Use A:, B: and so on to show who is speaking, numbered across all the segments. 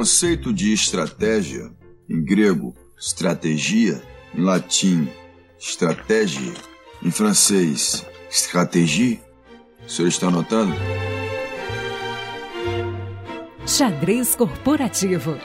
A: conceito de estratégia, em grego, estratégia, em latim, estratégia, em francês, stratégie, o senhor está anotando?
B: Xadrez Corporativo.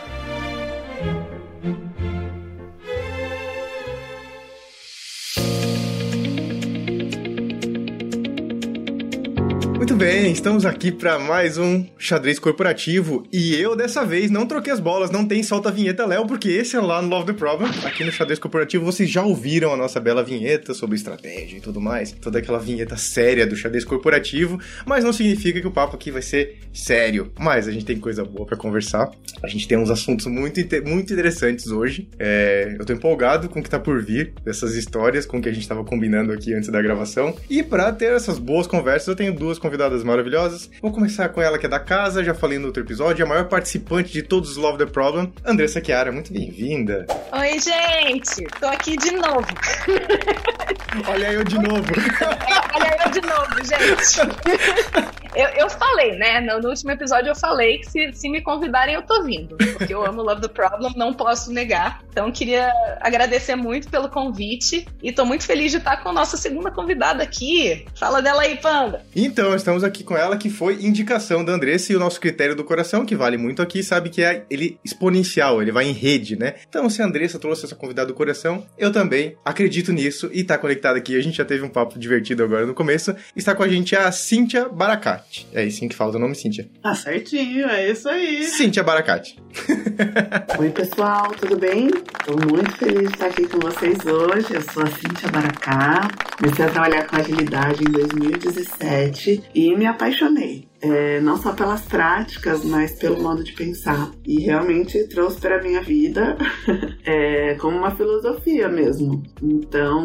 C: Muito bem, estamos aqui para mais um xadrez corporativo e eu dessa vez não troquei as bolas, não tem solta vinheta Léo, porque esse é lá no Love the Problem. Aqui no xadrez corporativo vocês já ouviram a nossa bela vinheta sobre estratégia e tudo mais, toda aquela vinheta séria do xadrez corporativo, mas não significa que o papo aqui vai ser sério. Mas a gente tem coisa boa para conversar, a gente tem uns assuntos muito, muito interessantes hoje. É, eu tô empolgado com o que tá por vir dessas histórias, com o que a gente tava combinando aqui antes da gravação. E para ter essas boas conversas, eu tenho duas convidadas convidadas maravilhosas. Vou começar com ela que é da casa, já falei no outro episódio, a maior participante de todos os Love the Problem, Andressa Chiara. Muito bem-vinda.
D: Oi, gente. Tô aqui de novo.
C: Olha eu de novo.
D: Olha eu de novo, gente. Eu, eu falei, né? No, no, último episódio eu falei que se, se me convidarem eu tô vindo. Porque eu amo Love the Problem, não posso negar. Então queria agradecer muito pelo convite e tô muito feliz de estar com a nossa segunda convidada aqui. Fala dela aí, Panda.
C: Então, estamos aqui com ela que foi indicação da Andressa e o nosso critério do coração, que vale muito aqui, sabe que é ele exponencial, ele vai em rede, né? Então, se a Andressa trouxe essa convidada do coração, eu também acredito nisso e tá conectado aqui. A gente já teve um papo divertido agora no começo. Está com a gente a Cíntia Baracat. É assim que fala o nome, Cíntia.
E: Tá certinho, é isso aí.
C: Cíntia Baracate.
E: Oi, pessoal, tudo bem? Tô muito feliz de estar aqui com vocês hoje. Eu sou a Cíntia Baracá. Comecei a trabalhar com agilidade em 2017 e me apaixonei. É, não só pelas práticas, mas pelo modo de pensar. E realmente trouxe para minha vida é, como uma filosofia mesmo. Então,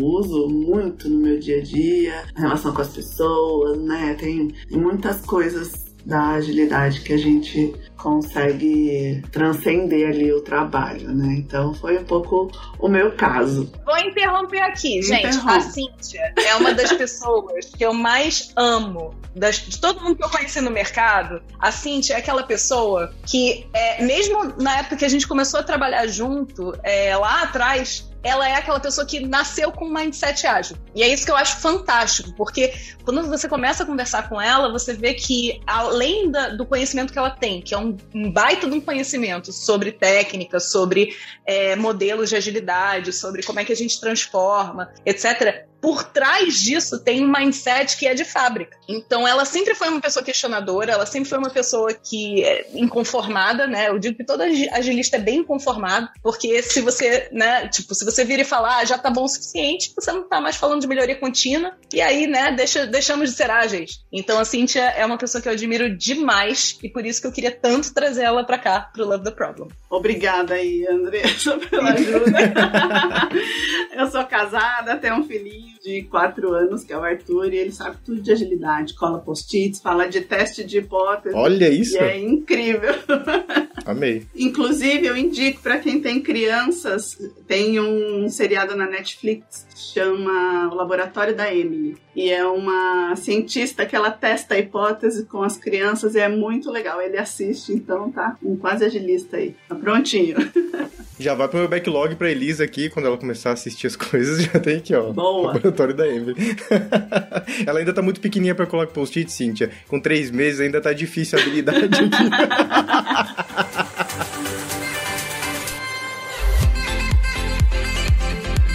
E: uso muito no meu dia a dia, a relação com as pessoas, né? Tem muitas coisas da agilidade que a gente consegue transcender ali o trabalho, né? Então foi um pouco o meu caso.
D: Vou interromper aqui, gente. A Cíntia é uma das pessoas que eu mais amo. Das, de todo mundo que eu conheci no mercado, a Cíntia é aquela pessoa que, é, mesmo na época que a gente começou a trabalhar junto, é, lá atrás, ela é aquela pessoa que nasceu com um mindset ágil. E é isso que eu acho fantástico, porque quando você começa a conversar com ela, você vê que, além da, do conhecimento que ela tem, que é um, um baita de um conhecimento sobre técnica, sobre é, modelos de agilidade, sobre como é que a gente transforma, etc., por trás disso tem um mindset que é de fábrica. Então ela sempre foi uma pessoa questionadora, ela sempre foi uma pessoa que é inconformada, né? Eu digo que toda agilista é bem inconformado, porque se você, né, tipo, se você vira e falar, ah, já tá bom o suficiente, você não tá mais falando de melhoria contínua, e aí, né, deixa, deixamos de ser ágeis. Então a Cynthia é uma pessoa que eu admiro demais, e por isso que eu queria tanto trazer ela pra cá, pro Love the Problem.
E: Obrigada aí, Andressa, pela ajuda. eu sou casada, tenho um filhinho de quatro anos, que é o Arthur, e ele sabe tudo de agilidade, cola post-its, fala de teste de hipótese.
C: Olha isso!
E: E é incrível.
C: Amei.
E: Inclusive, eu indico para quem tem crianças, tem um seriado na Netflix chama O Laboratório da Emily. E é uma cientista que ela testa a hipótese com as crianças e é muito legal. Ele assiste, então tá um quase agilista aí. Tá prontinho.
C: Já vai pro meu backlog pra Elisa aqui, quando ela começar a assistir as coisas, já tem aqui, ó.
E: Boa.
C: Laboratório da Emily. ela ainda tá muito pequenininha pra colocar post-it, Cíntia. Com três meses ainda tá difícil a habilidade aqui.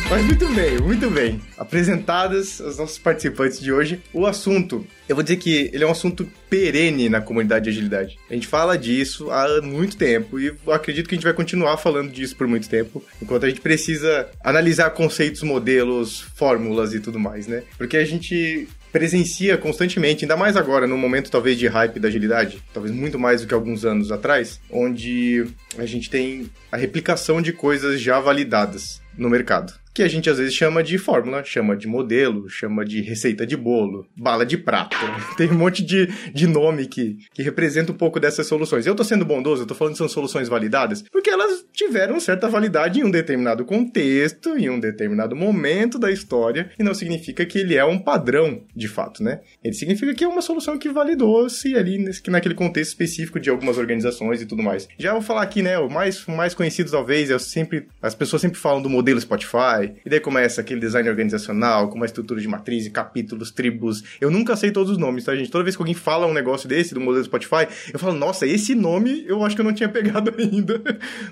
C: Mas muito bem, muito bem. Apresentadas os nossos participantes de hoje, o assunto. Eu vou dizer que ele é um assunto perene na comunidade de agilidade. A gente fala disso há muito tempo e acredito que a gente vai continuar falando disso por muito tempo, enquanto a gente precisa analisar conceitos, modelos, fórmulas e tudo mais, né? Porque a gente presencia constantemente, ainda mais agora, no momento talvez de hype da agilidade, talvez muito mais do que alguns anos atrás, onde a gente tem a replicação de coisas já validadas no mercado que a gente às vezes chama de fórmula, chama de modelo, chama de receita de bolo, bala de prata. Tem um monte de, de nome que, que representa um pouco dessas soluções. Eu tô sendo bondoso, eu tô falando que são soluções validadas, porque elas tiveram certa validade em um determinado contexto, em um determinado momento da história, e não significa que ele é um padrão de fato, né? Ele significa que é uma solução que validou-se ali nesse, naquele contexto específico de algumas organizações e tudo mais. Já vou falar aqui, né, o mais, mais conhecido talvez, é sempre, as pessoas sempre falam do modelo Spotify, e daí começa aquele design organizacional, com uma estrutura de matriz capítulos, tribos. Eu nunca sei todos os nomes, tá, gente? Toda vez que alguém fala um negócio desse, do modelo Spotify, eu falo, nossa, esse nome eu acho que eu não tinha pegado ainda.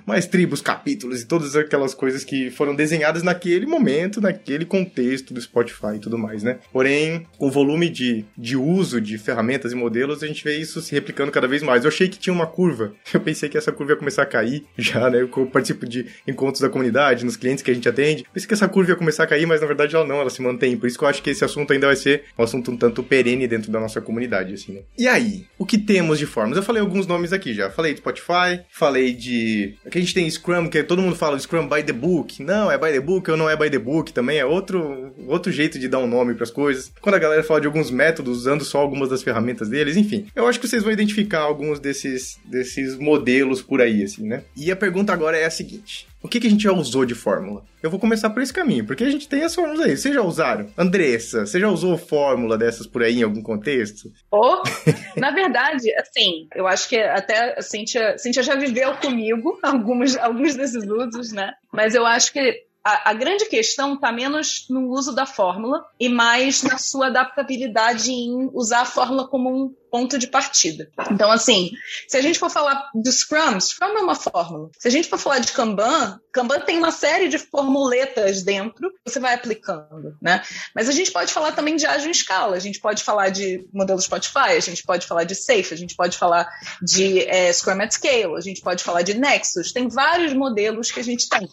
C: Mas tribos, capítulos e todas aquelas coisas que foram desenhadas naquele momento, naquele contexto do Spotify e tudo mais, né? Porém, com o volume de, de uso de ferramentas e modelos, a gente vê isso se replicando cada vez mais. Eu achei que tinha uma curva. Eu pensei que essa curva ia começar a cair já, né? Eu participo de encontros da comunidade, nos clientes que a gente atende. Pensei que essa curva ia começar a cair, mas na verdade ela não, ela se mantém. Por isso que eu acho que esse assunto ainda vai ser um assunto um tanto perene dentro da nossa comunidade, assim, né? E aí, o que temos de formas? Eu falei alguns nomes aqui já. Falei de Spotify, falei de. Aqui a gente tem Scrum, que todo mundo fala Scrum by the book. Não, é by the book ou não é by the book também. É outro, outro jeito de dar um nome para as coisas. Quando a galera fala de alguns métodos usando só algumas das ferramentas deles, enfim. Eu acho que vocês vão identificar alguns desses, desses modelos por aí, assim, né? E a pergunta agora é a seguinte: o que, que a gente já usou de fórmula? Eu vou começar por esse caminho, porque a gente tem as fórmulas aí. Vocês já usaram? Andressa, você já usou fórmula dessas por aí em algum contexto?
D: Oh, na verdade, assim, eu acho que até a Cíntia, Cíntia já viveu comigo alguns, alguns desses usos, né? Mas eu acho que a, a, grande questão está menos no uso da fórmula e mais na sua adaptabilidade em usar a fórmula como um ponto de partida. Então, assim, se a gente for falar do Scrum, Scrum é uma fórmula. Se a gente for falar de Kanban, Kanban tem uma série de formuletas dentro que você vai aplicando, né? Mas a gente pode falar também de ágil em escala, a gente pode falar de modelo Spotify, a gente pode falar de Safe, a gente pode falar de é, Scrum at Scale, a gente pode falar de Nexus, tem vários modelos que a gente tem.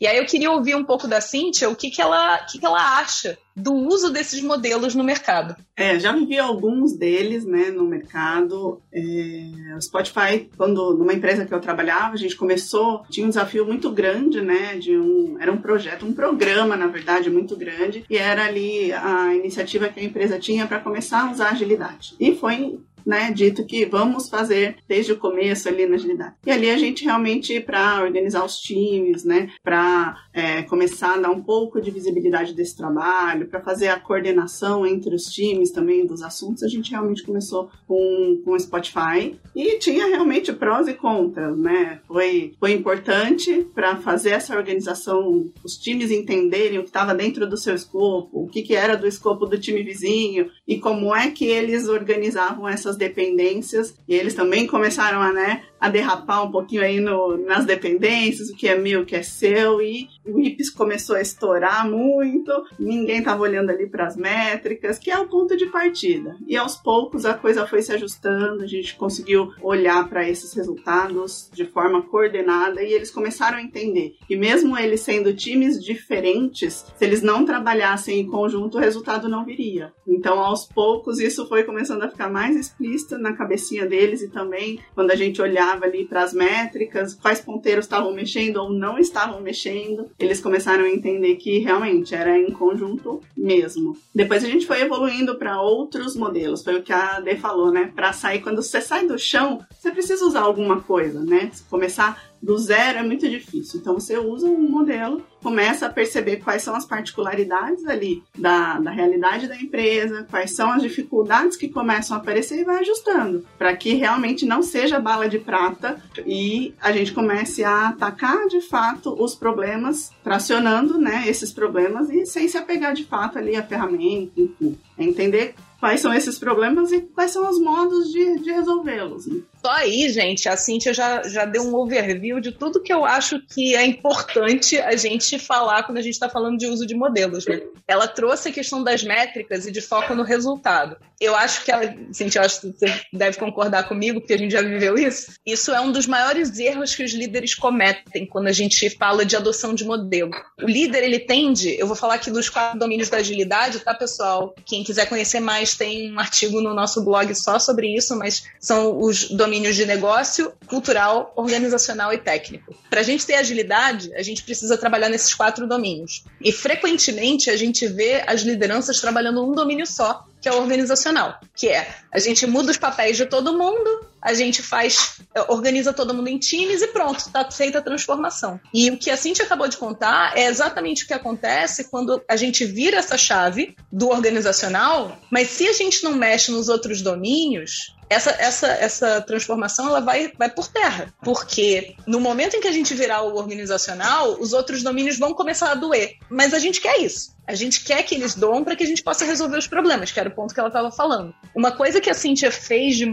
D: E aí eu queria ouvir um pouco da Cíntia o que, que, ela, que, que ela acha do uso desses modelos no mercado.
F: É, já vivi alguns deles né, no mercado. É, o Spotify, quando numa empresa que eu trabalhava, a gente começou, tinha um desafio muito grande, né? De um, era um projeto, um programa, na verdade, muito grande, e era ali a iniciativa que a empresa tinha para começar a usar agilidade. E foi né, dito que vamos fazer desde o começo ali na agilidade. E ali a gente realmente, para organizar os times, né, para é, começar a dar um pouco de visibilidade desse trabalho, para fazer a coordenação entre os times também dos assuntos, a gente realmente começou com, com o Spotify e tinha realmente prós e contras, né? Foi, foi importante para fazer essa organização, os times entenderem o que estava dentro do seu escopo, o que, que era do escopo do time vizinho e como é que eles organizavam essas dependências e eles também começaram a, né, a derrapar um pouquinho aí no, nas dependências, o que é meu, o que é seu, e o IPS começou a estourar muito, ninguém estava olhando ali para as métricas, que é o ponto de partida. E aos poucos a coisa foi se ajustando, a gente conseguiu olhar para esses resultados de forma coordenada e eles começaram a entender que mesmo eles sendo times diferentes, se eles não trabalhassem em conjunto, o resultado não viria. Então, aos poucos, isso foi começando a ficar mais explícito na cabecinha deles e também quando a gente olhava olhava ali para as métricas, quais ponteiros estavam mexendo ou não estavam mexendo, eles começaram a entender que realmente era em conjunto mesmo. Depois a gente foi evoluindo para outros modelos, foi o que a Dê falou, né? Para sair, quando você sai do chão, você precisa usar alguma coisa, né? Começar do zero é muito difícil. Então você usa um modelo, começa a perceber quais são as particularidades ali da, da realidade da empresa, quais são as dificuldades que começam a aparecer e vai ajustando, para que realmente não seja bala de prata e a gente comece a atacar de fato os problemas, tracionando né, esses problemas e sem se apegar de fato ali à ferramenta, enfim. É entender quais são esses problemas e quais são os modos de, de resolvê-los. Né?
D: Só aí, gente, a Cintia já, já deu um overview de tudo que eu acho que é importante a gente falar quando a gente está falando de uso de modelos. Né? Ela trouxe a questão das métricas e de foco no resultado. Eu acho que ela, Cintia, eu acho que você deve concordar comigo, porque a gente já viveu isso. Isso é um dos maiores erros que os líderes cometem quando a gente fala de adoção de modelo. O líder, ele tende, eu vou falar aqui dos quatro domínios da agilidade, tá, pessoal? Quem quiser conhecer mais, tem um artigo no nosso blog só sobre isso, mas são os domínios domínios de negócio, cultural, organizacional e técnico. Para a gente ter agilidade, a gente precisa trabalhar nesses quatro domínios. E frequentemente a gente vê as lideranças trabalhando num domínio só, que é organizacional, que é a gente muda os papéis de todo mundo, a gente faz, organiza todo mundo em times e pronto, está feita a transformação. E o que a Cintia acabou de contar é exatamente o que acontece quando a gente vira essa chave do organizacional, mas se a gente não mexe nos outros domínios, essa, essa, essa transformação ela vai, vai por terra. Porque no momento em que a gente virar o organizacional, os outros domínios vão começar a doer. Mas a gente quer isso. A gente quer que eles doam para que a gente possa resolver os problemas, que era o ponto que ela estava falando. Uma coisa que a Cintia fez de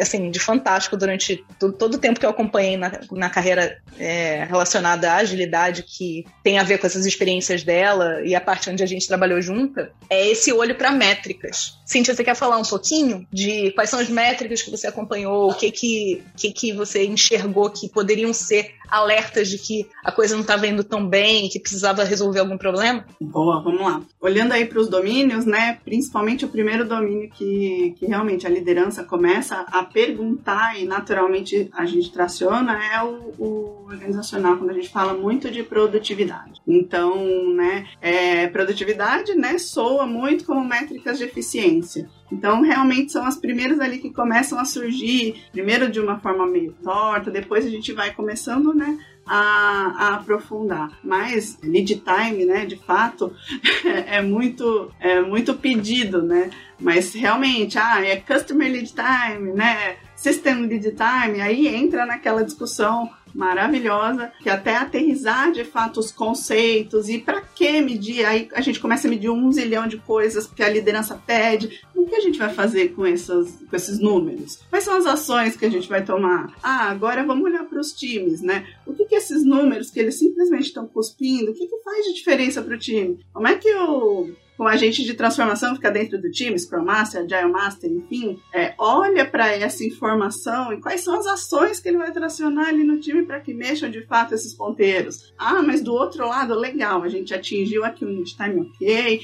D: assim, de fantástico durante todo o tempo que eu acompanhei na, na carreira é, relacionada à agilidade, que tem a ver com essas experiências dela e a parte onde a gente trabalhou junta, é esse olho para métricas. Cintia, você quer falar um pouquinho de quais são as métricas que você acompanhou, o que que, que, que você enxergou que poderiam ser alertas de que a coisa não estava indo tão bem, que precisava resolver algum problema?
F: Boa, vamos lá. Olhando aí para os domínios, né, principalmente o primeiro domínio que, que realmente a liderança começa a perguntar e naturalmente a gente traciona é o, o organizacional, quando a gente fala muito de produtividade. Então, né, é, produtividade, né, soa muito como métricas de eficiência. Então, realmente são as primeiras ali que começam a surgir, primeiro de uma forma meio torta, depois a gente vai começando, né, a, a, aprofundar. Mas lead time, né, de fato, é muito, é muito pedido, né? Mas realmente, ah, é customer lead time, né? System lead time, aí entra naquela discussão maravilhosa, que até aterrizar de fato os conceitos e para que medir? Aí a gente começa a medir um zilhão de coisas que a liderança pede. O que a gente vai fazer com, essas, com esses números? Quais são as ações que a gente vai tomar? Ah, agora vamos olhar para os times, né? O que, que esses números que eles simplesmente estão cuspindo, o que, que faz de diferença para o time? Como é que o com agente de transformação fica dentro do time, Scrum Master, Agile Master, enfim, é, olha para essa informação e quais são as ações que ele vai tracionar ali no time para que mexam de fato esses ponteiros. Ah, mas do outro lado, legal, a gente atingiu aqui o unit time ok,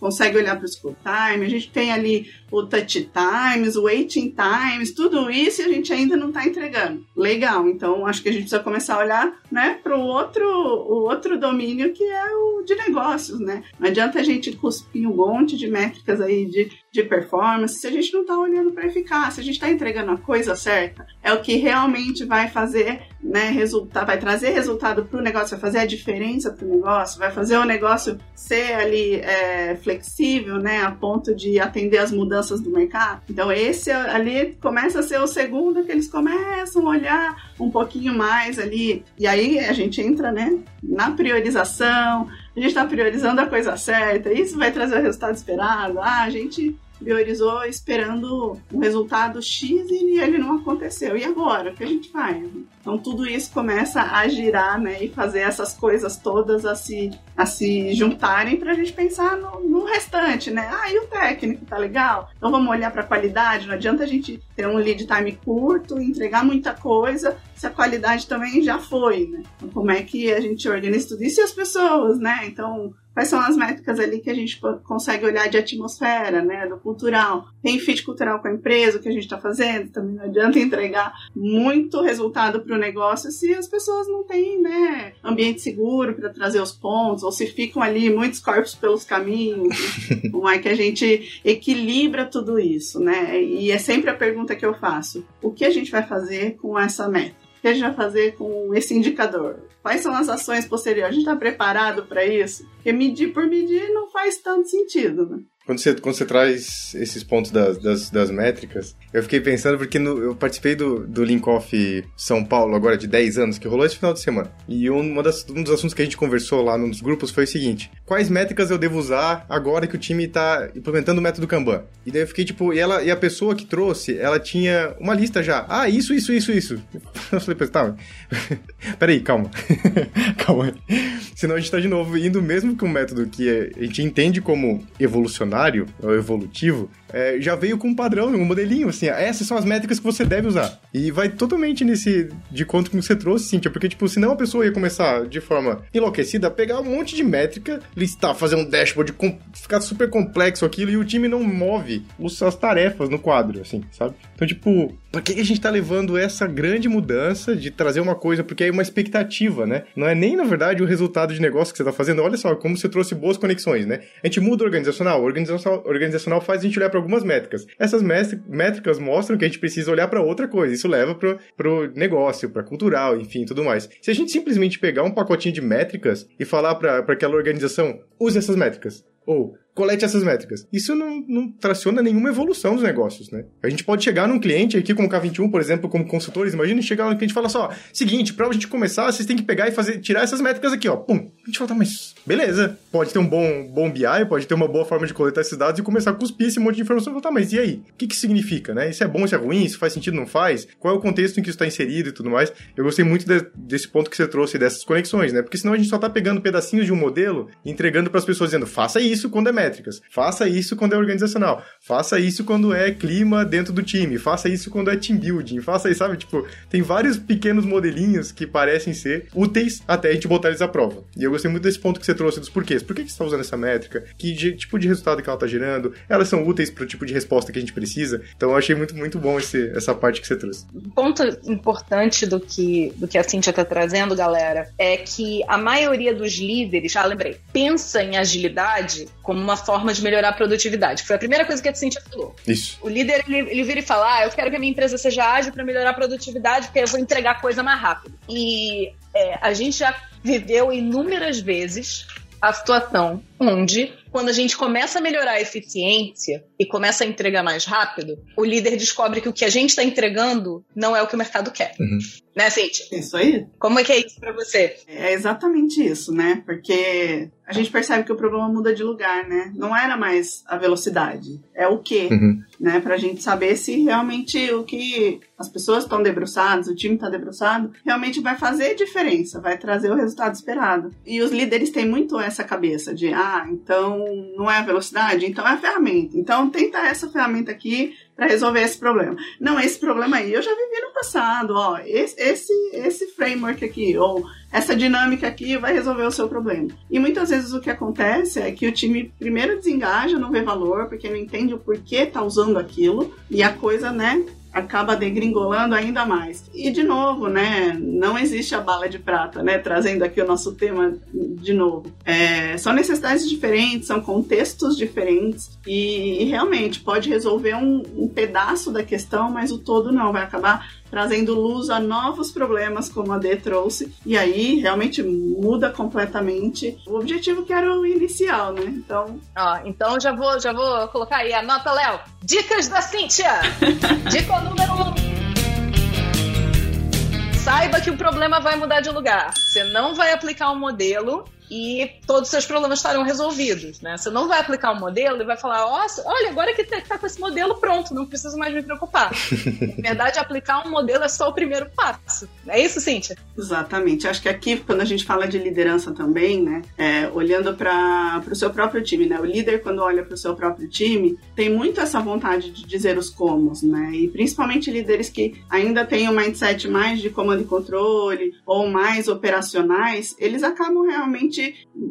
F: consegue olhar para o school time, a gente tem ali o touch times, o waiting times, tudo isso e a gente ainda não está entregando. Legal, então acho que a gente precisa começar a olhar né, para o outro, o outro domínio que é o de negócios, né? Não adianta a gente cuspir um monte de métricas aí de, de performance se a gente não está olhando para eficácia, se a gente está entregando a coisa certa. É o que realmente vai fazer, né, vai trazer resultado para o negócio, vai fazer a diferença para o negócio, vai fazer o negócio ser ali é, flexível, né, a ponto de atender as mudanças do mercado. Então esse ali começa a ser o segundo que eles começam a olhar um pouquinho mais ali e aí a gente entra, né, na priorização. A gente está priorizando a coisa certa. Isso vai trazer o resultado esperado. Ah, a gente priorizou esperando um resultado X e ele não aconteceu. E agora? O que a gente faz? Então tudo isso começa a girar, né? E fazer essas coisas todas a se, a se juntarem para a gente pensar no, no, restante, né? Ah, e o técnico, tá legal? Então vamos olhar para a qualidade. Não adianta a gente ter um lead time curto, entregar muita coisa, se a qualidade também já foi, né? Então, como é que a gente organiza tudo isso e as pessoas, né? Então quais são as métricas ali que a gente consegue olhar de atmosfera, né, do cultural. Tem fit cultural com a empresa, o que a gente está fazendo, também não adianta entregar muito resultado para o negócio se as pessoas não têm, né, ambiente seguro para trazer os pontos, ou se ficam ali muitos corpos pelos caminhos, como é que a gente equilibra tudo isso, né, e é sempre a pergunta que eu faço, o que a gente vai fazer com essa meta? O que a gente vai fazer com esse indicador? Quais são as ações posteriores? A gente está preparado para isso? Porque medir por medir não faz tanto sentido, né?
C: Quando você, quando você traz esses pontos das, das, das métricas, eu fiquei pensando porque no, eu participei do, do Link Off São Paulo agora de 10 anos, que rolou esse final de semana. E uma das, um dos assuntos que a gente conversou lá nos grupos foi o seguinte: quais métricas eu devo usar agora que o time está implementando o método Kanban? E daí eu fiquei tipo, e, ela, e a pessoa que trouxe, ela tinha uma lista já. Ah, isso, isso, isso, isso. Eu falei, tá, peraí, calma. calma aí. Senão a gente tá de novo indo mesmo com um método que a gente entende como evolucionar evolucionário, ou evolutivo, é, já veio com um padrão, um modelinho, assim, essas são as métricas que você deve usar. E vai totalmente nesse de conta que você trouxe, Cíntia, porque, tipo, senão a pessoa ia começar de forma enlouquecida a pegar um monte de métrica, listar, fazer um dashboard, ficar super complexo aquilo, e o time não move as tarefas no quadro, assim, sabe? Então, tipo, Pra que a gente tá levando essa grande mudança de trazer uma coisa, porque é uma expectativa, né? Não é nem, na verdade, o resultado de negócio que você tá fazendo. Olha só, como você trouxe boas conexões, né? A gente muda organizacional. Organizacional, organizacional faz a gente olhar para algumas métricas. Essas métricas mostram que a gente precisa olhar para outra coisa. Isso leva pro, pro negócio, pra cultural, enfim, tudo mais. Se a gente simplesmente pegar um pacotinho de métricas e falar para aquela organização, use essas métricas. Ou colete essas métricas. Isso não, não traciona nenhuma evolução dos negócios, né? A gente pode chegar num cliente aqui como K21, por exemplo, como consultores, imagina chegar num cliente e falar só, seguinte, pra gente começar, vocês têm que pegar e fazer, tirar essas métricas aqui, ó. Pum. Gente fala, tá, mas beleza. Pode ter um bom, bom BI, pode ter uma boa forma de coletar esses dados e começar a cuspir esse monte de informação. Tá, mas e aí? O que que significa, né? Isso é bom, isso é ruim? Isso faz sentido, não faz? Qual é o contexto em que isso está inserido e tudo mais? Eu gostei muito de, desse ponto que você trouxe, dessas conexões, né? Porque senão a gente só tá pegando pedacinhos de um modelo e entregando para as pessoas dizendo, faça isso quando é métricas, faça isso quando é organizacional. Faça isso quando é clima dentro do time. Faça isso quando é team building. Faça isso, sabe? Tipo, tem vários pequenos modelinhos que parecem ser úteis até a gente botar eles à prova. E eu gostei muito desse ponto que você trouxe dos porquês. Por que, que você está usando essa métrica? Que de, tipo de resultado que ela está gerando? Elas são úteis para o tipo de resposta que a gente precisa? Então eu achei muito, muito bom esse, essa parte que você trouxe.
D: Um ponto importante do que, do que a Cintia está trazendo, galera, é que a maioria dos líderes, ah, lembrei, pensa em agilidade como uma forma de melhorar a produtividade. Foi a primeira coisa que a Cintia falou.
C: Isso.
D: O líder, ele, ele vira e fala: ah, eu quero que a minha empresa seja ágil para melhorar a produtividade, porque eu vou entregar coisa mais rápido. E é, a gente já viveu inúmeras vezes a situação onde, quando a gente começa a melhorar a eficiência e começa a entregar mais rápido, o líder descobre que o que a gente está entregando não é o que o mercado quer. Uhum. Né, Cintia?
F: Isso aí.
D: Como é que é isso para você?
F: É exatamente isso, né? Porque a gente percebe que o problema muda de lugar, né? Não era mais a velocidade, é o que, uhum. né? Pra gente saber se realmente o que as pessoas estão debruçadas, o time está debruçado, realmente vai fazer diferença, vai trazer o resultado esperado. E os líderes têm muito essa cabeça de, ah, então não é a velocidade, então é a ferramenta. Então tenta essa ferramenta aqui para resolver esse problema. Não, esse problema aí eu já vivi no passado, ó, esse, esse, esse framework aqui, ou essa dinâmica aqui vai resolver o seu problema. E muitas vezes o que acontece é que o time primeiro desengaja, não vê valor, porque não entende o porquê tá usando aquilo, e a coisa, né, acaba degringolando ainda mais. E de novo, né, não existe a bala de prata, né, trazendo aqui o nosso tema de novo. É, são necessidades diferentes, são contextos diferentes e, e realmente pode resolver um, um pedaço da questão, mas o todo não vai acabar trazendo luz a novos problemas, como a D trouxe, e aí realmente muda completamente o objetivo que era o inicial, né? Então.
D: Ó, então já vou, já vou colocar aí a nota, Léo. Dicas da Cíntia! Dica número um. Saiba que o problema vai mudar de lugar. Você não vai aplicar um modelo e todos os seus problemas estarão resolvidos, né? Você não vai aplicar um modelo e vai falar, olha, agora que tá, tá com esse modelo pronto, não preciso mais me preocupar. Na verdade, aplicar um modelo é só o primeiro passo. É isso, Cíntia?
F: Exatamente. Acho que aqui, quando a gente fala de liderança também, né, é, olhando para o seu próprio time, né? O líder, quando olha para o seu próprio time, tem muito essa vontade de dizer os comos, né? E principalmente líderes que ainda têm um mindset mais de comando e controle ou mais operacionais, eles acabam realmente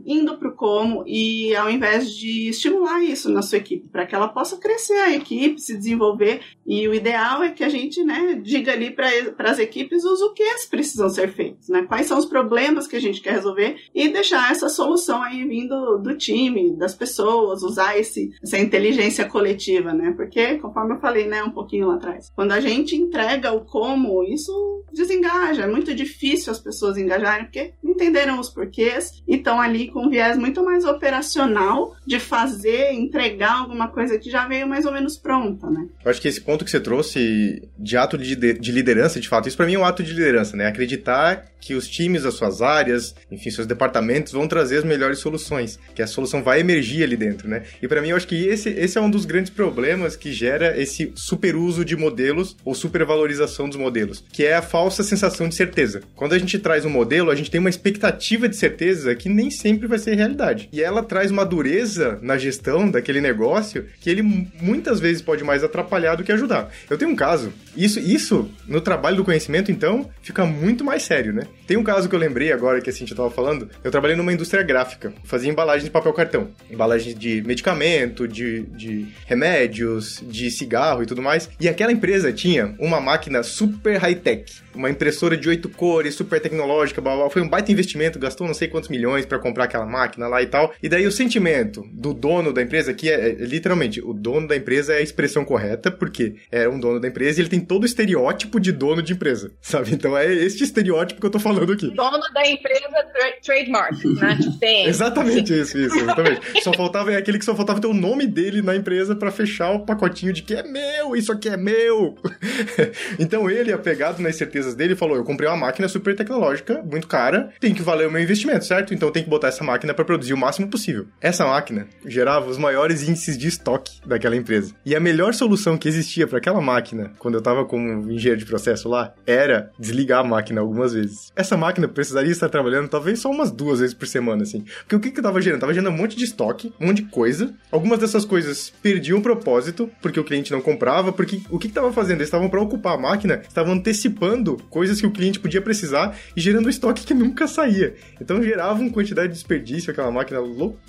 F: indo para o como e ao invés de estimular isso na sua equipe, para que ela possa crescer a equipe, se desenvolver. E o ideal é que a gente né, diga ali para as equipes os o que precisam ser feitos, né? quais são os problemas que a gente quer resolver e deixar essa solução aí vindo do time, das pessoas, usar esse, essa inteligência coletiva, né? Porque, conforme eu falei né, um pouquinho lá atrás, quando a gente entrega o como, isso desengaja. É muito difícil as pessoas engajarem porque entenderam os porquês e estão ali com um viés muito mais operacional de fazer, entregar alguma coisa que já veio mais ou menos pronta, né?
C: Eu acho que esse ponto que você trouxe de ato de, de liderança, de fato, isso para mim é um ato de liderança, né? Acreditar que os times das suas áreas, enfim, seus departamentos vão trazer as melhores soluções, que a solução vai emergir ali dentro, né? E para mim eu acho que esse, esse é um dos grandes problemas que gera esse superuso de modelos ou supervalorização dos modelos, que é a falsa sensação de certeza. Quando a gente traz um modelo, a gente tem uma expectativa de certeza que nem sempre vai ser realidade. E ela traz uma dureza na gestão daquele negócio que ele muitas vezes pode mais atrapalhar do que ajudar. Eu tenho um caso, isso, isso no trabalho do conhecimento, então, fica muito mais sério, né? Tem um caso que eu lembrei agora que a Cintia tava falando. Eu trabalhei numa indústria gráfica, fazia embalagens de papel cartão, embalagens de medicamento, de, de remédios, de cigarro e tudo mais. E aquela empresa tinha uma máquina super high-tech, uma impressora de oito cores, super tecnológica, blá, blá. foi um baita investimento, gastou não sei quantos milhões para comprar aquela máquina lá e tal. E daí o sentimento do dono da empresa, que é, é literalmente o dono da empresa é a expressão correta, porque é um dono da empresa e ele tem todo o estereótipo de dono de empresa, sabe? Então é este estereótipo que eu tô falando aqui.
D: Dono da empresa tra trademark, né? Tem.
C: exatamente isso, isso, exatamente. só faltava é aquele que só faltava ter o nome dele na empresa para fechar o pacotinho de que é meu, isso aqui é meu. então ele, apegado nas certezas dele, falou: Eu comprei uma máquina super tecnológica, muito cara, tem que valer o meu investimento, certo? Então tem que botar essa máquina para produzir o máximo possível. Essa máquina gerava os maiores índices de estoque daquela empresa. E a melhor solução que existia para aquela máquina, quando eu tava como engenheiro de processo lá, era desligar a máquina algumas vezes. Essa máquina precisaria estar trabalhando talvez só umas duas vezes por semana, assim. Porque o que que tava gerando? Tava gerando um monte de estoque, um monte de coisa. Algumas dessas coisas perdiam propósito, porque o cliente não comprava, porque o que que tava fazendo? Eles estavam para ocupar a máquina, estavam antecipando coisas que o cliente podia precisar e gerando um estoque que nunca saía. Então gerava uma quantidade de desperdício aquela máquina,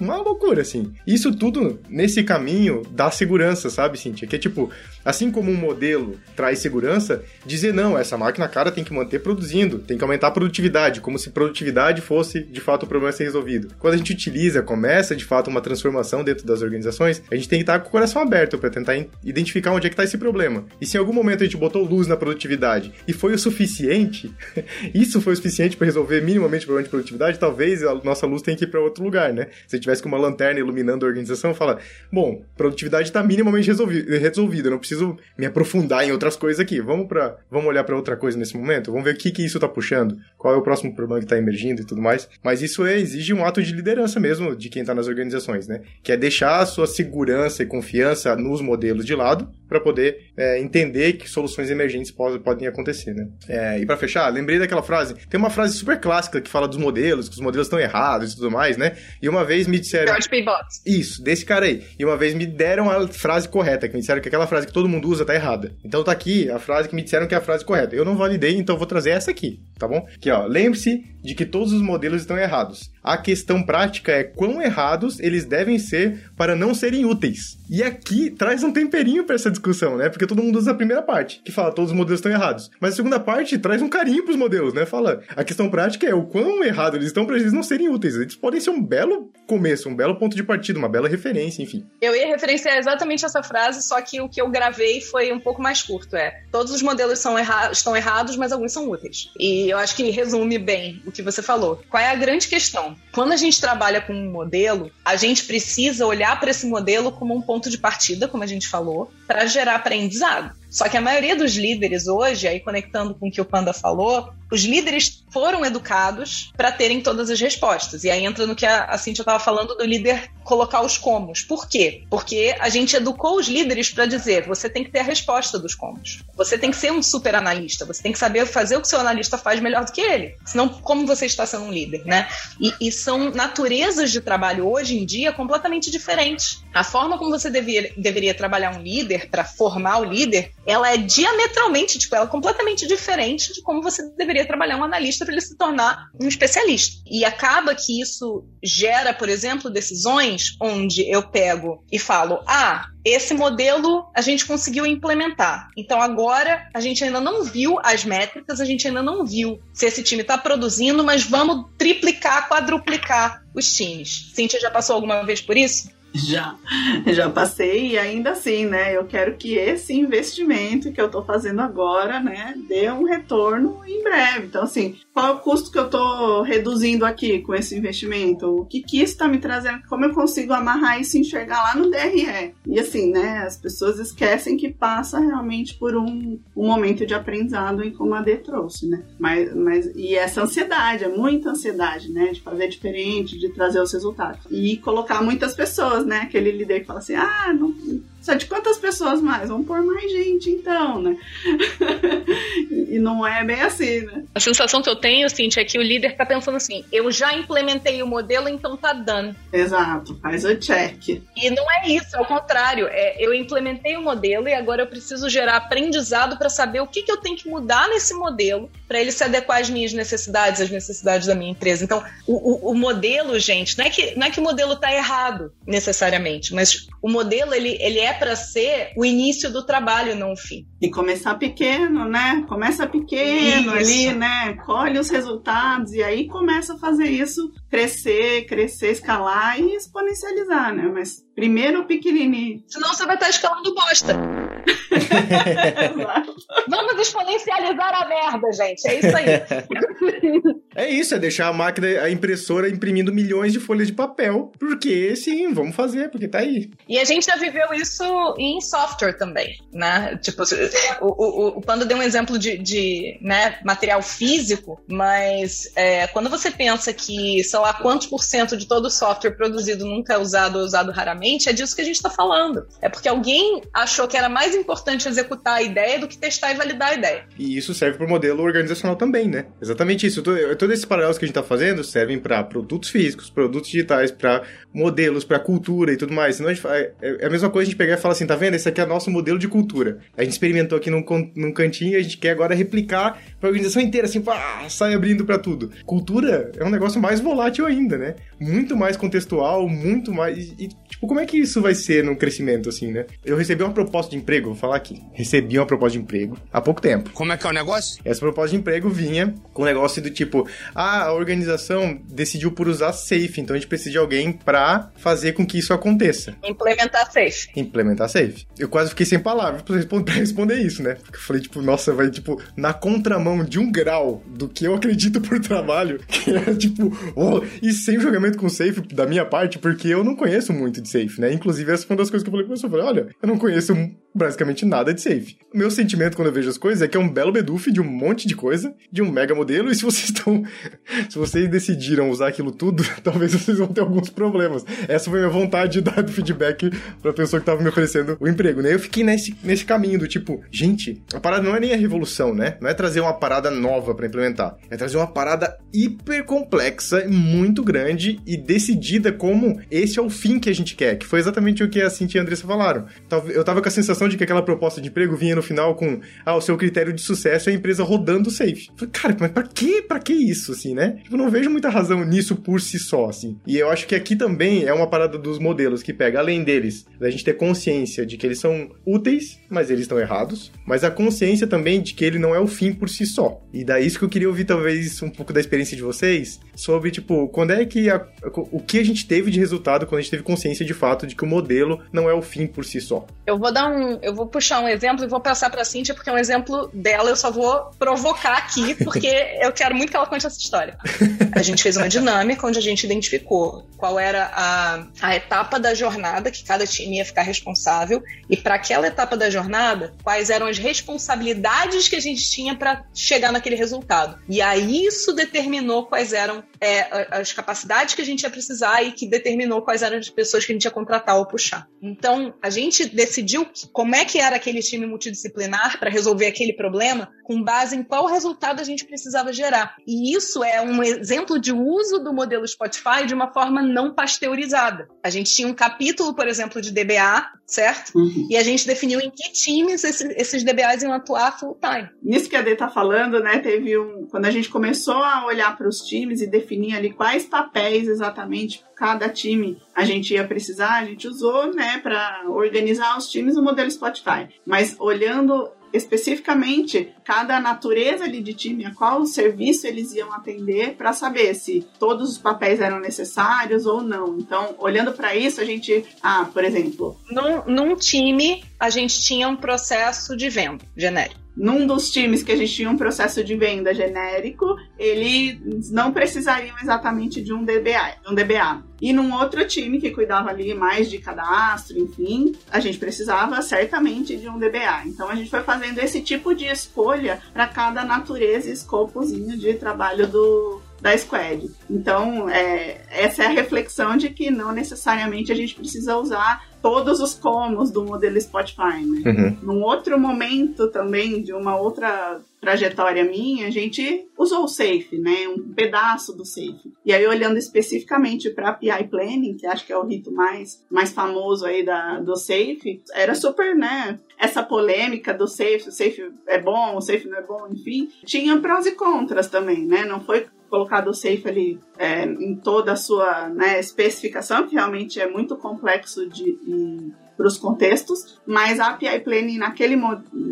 C: uma loucura, assim. Isso tudo nesse caminho da segurança, sabe, Cintia? Que é tipo, assim como um modelo traz segurança, dizer não, essa máquina cara tem que manter produzindo, tem que aumentar a produtividade, como se produtividade fosse de fato o problema a ser resolvido. Quando a gente utiliza, começa de fato uma transformação dentro das organizações, a gente tem que estar com o coração aberto para tentar identificar onde é que está esse problema. E se em algum momento a gente botou luz na produtividade e foi o suficiente, isso foi o suficiente para resolver minimamente o problema de produtividade, talvez a nossa luz tenha que ir para outro lugar, né? Se tivesse com uma lanterna iluminando a organização, fala, bom, produtividade está minimamente resolvida, não preciso me aprofundar em outras coisas aqui. Vamos para, vamos olhar para outra coisa nesse momento, vamos ver o que que isso está puxando, qual é o próximo problema que está emergindo e tudo mais. Mas isso é, exige um ato de liderança mesmo de quem está nas organizações, né? Que é deixar a sua segurança e confiança nos modelos de lado para poder é, entender que soluções emergentes podem, podem acontecer, né? É, e para fechar, lembrei daquela frase. Tem uma frase super clássica que fala dos modelos, que os modelos estão errados e tudo mais, né? E uma vez me disseram.
D: George P. Botts.
C: Isso, desse cara aí. E uma vez me deram a frase correta, que me disseram que aquela frase que todo mundo usa tá errada. Então tá aqui a frase que me disseram que é a frase correta. Eu não validei, então vou trazer essa aqui, tá bom? Que ó, lembre-se de que todos os modelos estão errados. A questão prática é quão errados eles devem ser para não serem úteis. E aqui traz um temperinho para essa discussão, né? Porque todo mundo usa a primeira parte, que fala todos os modelos estão errados. Mas a segunda parte traz um carinho para os modelos, né? Fala, a questão prática é o quão errado eles estão para eles não serem úteis. Eles podem ser um belo começo, um belo ponto de partida, uma bela referência, enfim.
D: Eu ia referenciar exatamente essa frase, só que o que eu gravei foi um pouco mais curto, é. Todos os modelos são erra estão errados, mas alguns são úteis. E eu acho que resume bem o que você falou. Qual é a grande questão? Quando a gente trabalha com um modelo, a gente precisa olhar para esse modelo como um ponto de partida, como a gente falou, para gerar aprendizado. Só que a maioria dos líderes hoje, aí conectando com o que o Panda falou, os líderes foram educados para terem todas as respostas. E aí entra no que a, Cintia estava falando do líder colocar os comos. Por quê? Porque a gente educou os líderes para dizer: você tem que ter a resposta dos comos. Você tem que ser um super analista. Você tem que saber fazer o que seu analista faz melhor do que ele. Senão, como você está sendo um líder, né? E, e são naturezas de trabalho hoje em dia completamente diferentes. A forma como você devia, deveria trabalhar um líder para formar o líder ela é diametralmente, tipo, ela é completamente diferente de como você deveria trabalhar um analista para ele se tornar um especialista. E acaba que isso gera, por exemplo, decisões onde eu pego e falo: ah, esse modelo a gente conseguiu implementar. Então agora a gente ainda não viu as métricas, a gente ainda não viu se esse time está produzindo, mas vamos triplicar, quadruplicar os times. Cíntia já passou alguma vez por isso?
F: Já, já passei e ainda assim, né? Eu quero que esse investimento que eu tô fazendo agora, né, dê um retorno em breve. Então, assim, qual é o custo que eu tô reduzindo aqui com esse investimento? O que que isso tá me trazendo? Como eu consigo amarrar isso e enxergar lá no DRE? E assim, né, as pessoas esquecem que passa realmente por um, um momento de aprendizado em como a D trouxe, né? Mas, mas, e essa ansiedade, é muita ansiedade, né, de fazer diferente, de trazer os resultados. E colocar muitas pessoas pessoas, né? Aquele líder que fala assim, ah, não, só de quantas pessoas mais? Vamos pôr mais gente, então, né? e não é bem assim, né?
D: A sensação que eu tenho, Cintia, é que o líder tá pensando assim: eu já implementei o modelo, então tá dando.
F: Exato, faz o check.
D: E não é isso, é o contrário. É, eu implementei o modelo e agora eu preciso gerar aprendizado para saber o que, que eu tenho que mudar nesse modelo para ele se adequar às minhas necessidades, às necessidades da minha empresa. Então, o, o, o modelo, gente, não é, que, não é que o modelo tá errado necessariamente, mas o modelo ele, ele é para ser o início do trabalho, não o fim.
F: E começar pequeno, né? Começa pequeno isso. ali, né? Colhe os resultados e aí começa a fazer isso crescer, crescer, escalar e exponencializar, né? Mas primeiro pequenininho.
D: Senão você vai estar escalando bosta. Vamos exponencializar a merda, gente. É isso aí.
C: é isso, é deixar a máquina, a impressora imprimindo milhões de folhas de papel. Porque sim, vamos fazer, porque tá aí.
D: E a gente já viveu isso em software também, né? Tipo, o, o, o Pando deu um exemplo de, de né, material físico, mas é, quando você pensa que, sei lá, quantos por cento de todo o software produzido nunca é usado ou usado raramente, é disso que a gente está falando. É porque alguém achou que era mais importante executar a ideia do que testar e validar a ideia.
C: E isso serve para o modelo organizacional também, né? Exatamente isso. Todos esses paralelos que a gente está fazendo servem para produtos físicos, produtos digitais, para modelos, para cultura e tudo mais. Senão a gente, é, é a mesma coisa a gente pegar e falar assim, tá vendo? Esse aqui é nosso modelo de cultura. A gente experimentou aqui num, num cantinho e a gente quer agora replicar para a organização inteira, assim, pá, sai abrindo para tudo. Cultura é um negócio mais volátil ainda, né? Muito mais contextual, muito mais. E, tipo, como é que isso vai ser no crescimento, assim, né? Eu recebi uma proposta de emprego, vou falar aqui. Recebi uma proposta de emprego há pouco tempo.
G: Como é que é o negócio?
C: Essa proposta de emprego vinha com um negócio do tipo, ah, a organização decidiu por usar Safe, então a gente precisa de alguém para fazer com que isso aconteça.
D: Implementar Safe.
C: Implementar Safe. Eu quase fiquei sem palavras pra responder, pra responder isso, né? Porque eu falei, tipo, nossa, vai, tipo, na contramão de um grau do que eu acredito por trabalho, que é, tipo, oh, e sem jogamento com Safe da minha parte, porque eu não conheço muito de Safe, né? Inclusive, essa foi uma das coisas que eu falei pra pessoa. Eu falei, olha, eu não conheço basicamente nada de Safe. Meu sentimento quando eu vejo as coisas é que é um belo beduf de um monte de coisa, de um mega modelo, e se vocês estão. se vocês decidiram usar aquilo tudo, talvez vocês vão ter alguns problemas. Essa foi a minha vontade de dar feedback pra pessoa que tava me oferecendo o emprego, né? Eu fiquei nesse, nesse caminho do tipo, gente, a parada não é nem a revolução, né? Não é trazer uma parada nova para implementar. É trazer uma parada hiper complexa, muito grande e decidida como esse é o fim que a gente quer, que foi exatamente o que a Cintia e a Andressa falaram. Eu tava com a sensação de que aquela proposta de emprego vinha no final com, ah, o seu critério de sucesso é a empresa rodando safe. falei, cara, mas pra que, pra que isso, assim, né? Tipo, não vejo muita razão nisso por si só, assim. E eu acho que aqui também é uma parada dos modelos que pega, além deles, da gente ter consciência de que eles são úteis, mas eles estão errados, mas a consciência também de que ele não é o fim por si só. E daí isso que eu queria ouvir, talvez, um pouco da experiência de vocês, sobre, tipo, quando é que a, o que a gente teve de resultado quando a gente teve consciência de fato de que o modelo não é o fim por si só.
D: Eu vou dar um, eu vou puxar um exemplo e vou passar para Cintia porque é um exemplo dela, eu só vou provocar aqui porque eu quero muito que ela conte essa história. A gente fez uma dinâmica onde a gente identificou qual era a, a etapa da jornada que cada time ia ficar responsável e para aquela etapa da jornada, quais eram as responsabilidades que a gente tinha para chegar naquele resultado. E aí isso determinou quais eram é, as capacidades que a gente ia precisar e que determinou quais eram as pessoas que a gente ia contratar ou puxar. Então, a gente decidiu como é que era aquele time multidisciplinar para resolver aquele problema com base em qual resultado a gente precisava gerar. E isso é um exemplo de uso do modelo Spotify de uma forma não pasteurizada. A gente tinha um capítulo, por exemplo, de DBA, certo? Uhum. E a gente definiu em que times esses, esses DBAs iam atuar full time.
F: Nisso que a Dê tá falando, né, teve um... Quando a gente começou a olhar para os times e definir ali quais papéis exatamente cada time a gente ia precisar, a gente usou, né, para organizar os times no modelo Spotify. Mas olhando especificamente cada natureza ali de time, a qual serviço eles iam atender para saber se todos os papéis eram necessários ou não. Então, olhando para isso, a gente, ah, por exemplo,
D: num, num time a gente tinha um processo de venda genérico
F: num dos times que a gente tinha um processo de venda genérico, eles não precisariam exatamente de um DBA, de um DBA. E num outro time que cuidava ali mais de cadastro, enfim, a gente precisava certamente de um DBA. Então a gente foi fazendo esse tipo de escolha para cada natureza e escopozinho de trabalho do, da Squad. Então, é, essa é a reflexão de que não necessariamente a gente precisa usar todos os comos do modelo Spotify, né? Uhum. Num outro momento também, de uma outra trajetória minha, a gente usou o Safe, né? Um pedaço do Safe. E aí, olhando especificamente para API Planning, que acho que é o rito mais, mais famoso aí da, do Safe, era super, né? Essa polêmica do Safe, o Safe é bom, o Safe não é bom, enfim. Tinha prós e contras também, né? Não foi colocado o safe ali é, em toda a sua né, especificação, que realmente é muito complexo de, para os contextos, mas a API Planning naquele,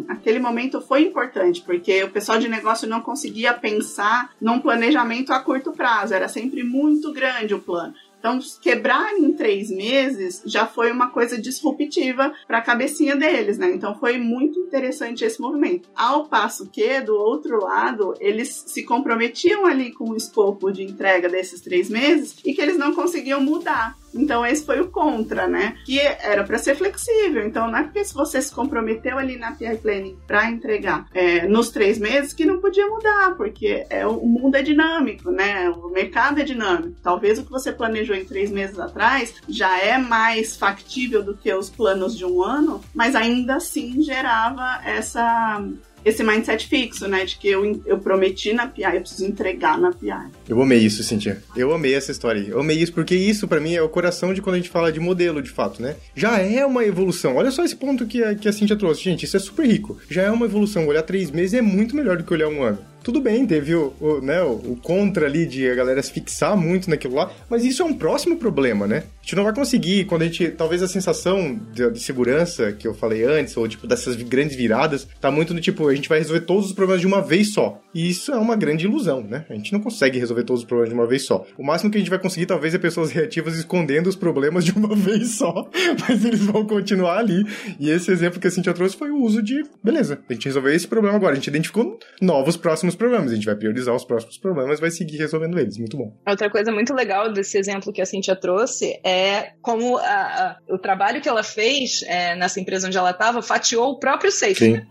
F: naquele momento foi importante, porque o pessoal de negócio não conseguia pensar num planejamento a curto prazo, era sempre muito grande o plano. Então, quebrar em três meses já foi uma coisa disruptiva para a cabecinha deles, né? Então, foi muito interessante esse movimento. Ao passo que, do outro lado, eles se comprometiam ali com o escopo de entrega desses três meses e que eles não conseguiam mudar. Então, esse foi o contra, né? Que era para ser flexível. Então, não é porque se você se comprometeu ali na PI Planning para entregar é, nos três meses que não podia mudar, porque é, o mundo é dinâmico, né? O mercado é dinâmico. Talvez o que você planejou em três meses atrás já é mais factível do que os planos de um ano, mas ainda assim gerava essa esse mindset fixo, né? De que eu, eu prometi na PI, eu preciso entregar na PI.
C: Eu amei isso, Cintia. Eu amei essa história. Eu amei isso porque isso, para mim, é o coração de quando a gente fala de modelo, de fato, né? Já é uma evolução. Olha só esse ponto que a, que a Cintia trouxe. Gente, isso é super rico. Já é uma evolução. Olhar três meses é muito melhor do que olhar um ano tudo bem, teve o, o, né, o, o, contra ali de a galera se fixar muito naquilo lá, mas isso é um próximo problema, né? A gente não vai conseguir, quando a gente. Talvez a sensação de, de, segurança que eu falei antes, ou tipo, dessas grandes viradas, tá muito no tipo, a gente vai resolver todos os problemas de uma vez só. E isso é uma grande ilusão, né? A gente não consegue resolver todos os problemas de uma vez só. O máximo que a gente vai conseguir, talvez, é pessoas reativas escondendo os problemas de uma vez só, mas eles vão continuar ali. E esse exemplo que a Cintia trouxe foi o uso de, beleza, a gente resolveu esse problema agora, a gente identificou novos próximos problemas. A gente vai priorizar os próximos problemas e vai seguir resolvendo eles. Muito bom.
D: Outra coisa muito legal desse exemplo que a Cintia trouxe é como a, a, o trabalho que ela fez é, nessa empresa onde ela estava fatiou o próprio safe. Sim.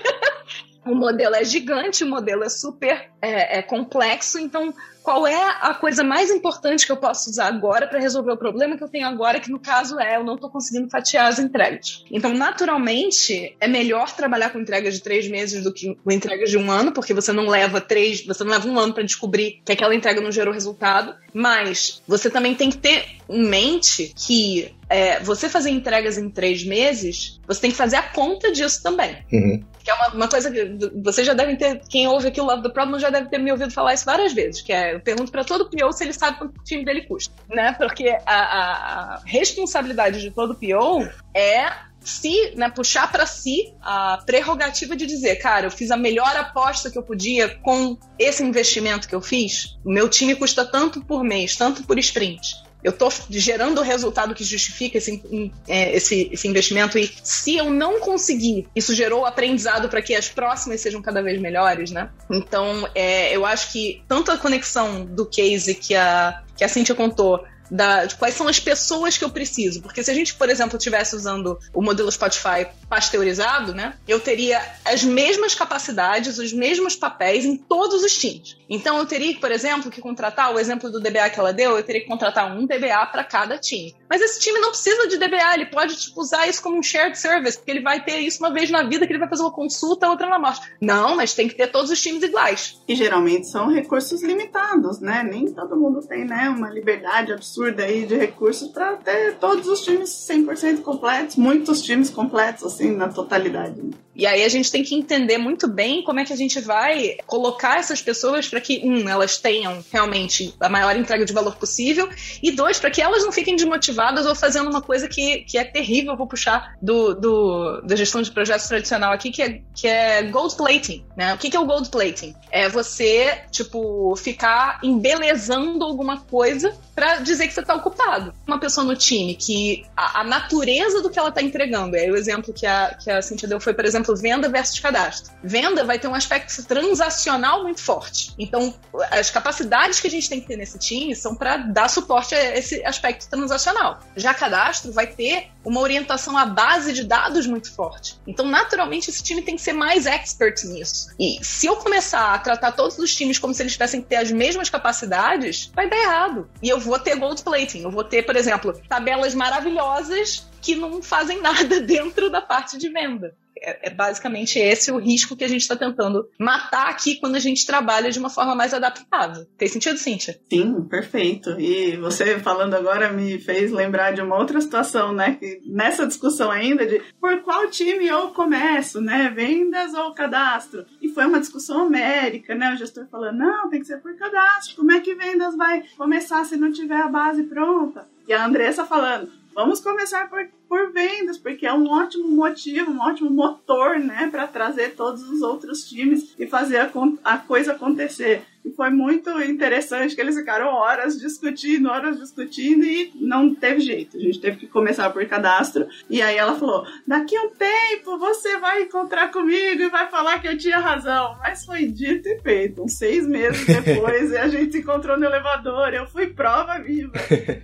D: o modelo é gigante, o modelo é super é, é complexo, então qual é a coisa mais importante que eu posso usar agora para resolver o problema que eu tenho agora, que no caso é eu não estou conseguindo fatiar as entregas. Então, naturalmente, é melhor trabalhar com entregas de três meses do que com entregas de um ano, porque você não leva três, você não leva um ano para descobrir que aquela entrega não gerou resultado. Mas você também tem que ter em mente que é, você fazer entregas em três meses, você tem que fazer a conta disso também. Uhum. Que é uma, uma, coisa que você já deve ter, quem ouve aqui o Love the Problem já deve ter me ouvido falar isso várias vezes, que é, eu pergunto para todo PO se ele sabe quanto o time dele custa, né? Porque a, a responsabilidade de todo PO é se, né, puxar para si a prerrogativa de dizer, cara, eu fiz a melhor aposta que eu podia com esse investimento que eu fiz. O meu time custa tanto por mês, tanto por sprint eu estou gerando o resultado que justifica esse, é, esse, esse, investimento e se eu não conseguir, isso gerou aprendizado para que as próximas sejam cada vez melhores, né? Então, é, eu acho que tanto a conexão do case que a, que a Cintia contou da, de quais são as pessoas que eu preciso. Porque se a gente, por exemplo, estivesse usando o modelo Spotify pasteurizado, né, eu teria as mesmas capacidades, os mesmos papéis em todos os times. Então eu teria, por exemplo, que contratar, o exemplo do DBA que ela deu, eu teria que contratar um DBA para cada time. Mas esse time não precisa de DBA, ele pode tipo, usar isso como um shared service, porque ele vai ter isso uma vez na vida, que ele vai fazer uma consulta, outra na morte. Não, mas tem que ter todos os times iguais.
F: E geralmente são recursos limitados, né? Nem todo mundo tem né, uma liberdade absurda absurda aí de recursos para ter todos os times 100% completos, muitos times completos, assim, na totalidade.
D: E aí a gente tem que entender muito bem como é que a gente vai colocar essas pessoas para que, um, elas tenham realmente a maior entrega de valor possível, e dois, para que elas não fiquem desmotivadas ou fazendo uma coisa que, que é terrível, vou puxar do, do, da gestão de projetos tradicional aqui, que é, que é gold plating. Né? O que, que é o gold plating? É você, tipo, ficar embelezando alguma coisa para dizer que você está ocupado. Uma pessoa no time que a, a, natureza do que ela está entregando, é o exemplo que a, que a Cintia deu foi, por exemplo, venda versus cadastro. Venda vai ter um aspecto transacional muito forte. Então, as capacidades que a gente tem que ter nesse time são para dar suporte a esse aspecto transacional. Já cadastro vai ter uma orientação à base de dados muito forte. Então, naturalmente, esse time tem que ser mais expert nisso. E se eu começar a tratar todos os times como se eles tivessem que ter as mesmas capacidades, vai dar errado. E eu vou ter gold plating. Eu vou ter, por exemplo, tabelas maravilhosas que não fazem nada dentro da parte de venda. É, é, basicamente esse o risco que a gente está tentando matar aqui quando a gente trabalha de uma forma mais adaptável. Tem sentido, Cíntia?
F: Sim, perfeito. E você falando agora me fez lembrar de uma outra situação, né? Que nessa discussão ainda de por qual time eu começo, né? Vendas ou cadastro? E foi uma discussão américa, né? O gestor falando, não, tem que ser por cadastro. Como é que vendas vai começar se não tiver a base pronta? E a Andressa falando, vamos começar por por vendas, porque é um ótimo motivo, um ótimo motor, né, para trazer todos os outros times e fazer a, a coisa acontecer. E foi muito interessante que eles ficaram horas discutindo, horas discutindo e não teve jeito. A gente teve que começar por cadastro. E aí ela falou: daqui a um tempo você vai encontrar comigo e vai falar que eu tinha razão. Mas foi dito e feito. Uns seis meses depois, e a gente se encontrou no elevador. Eu fui prova viva.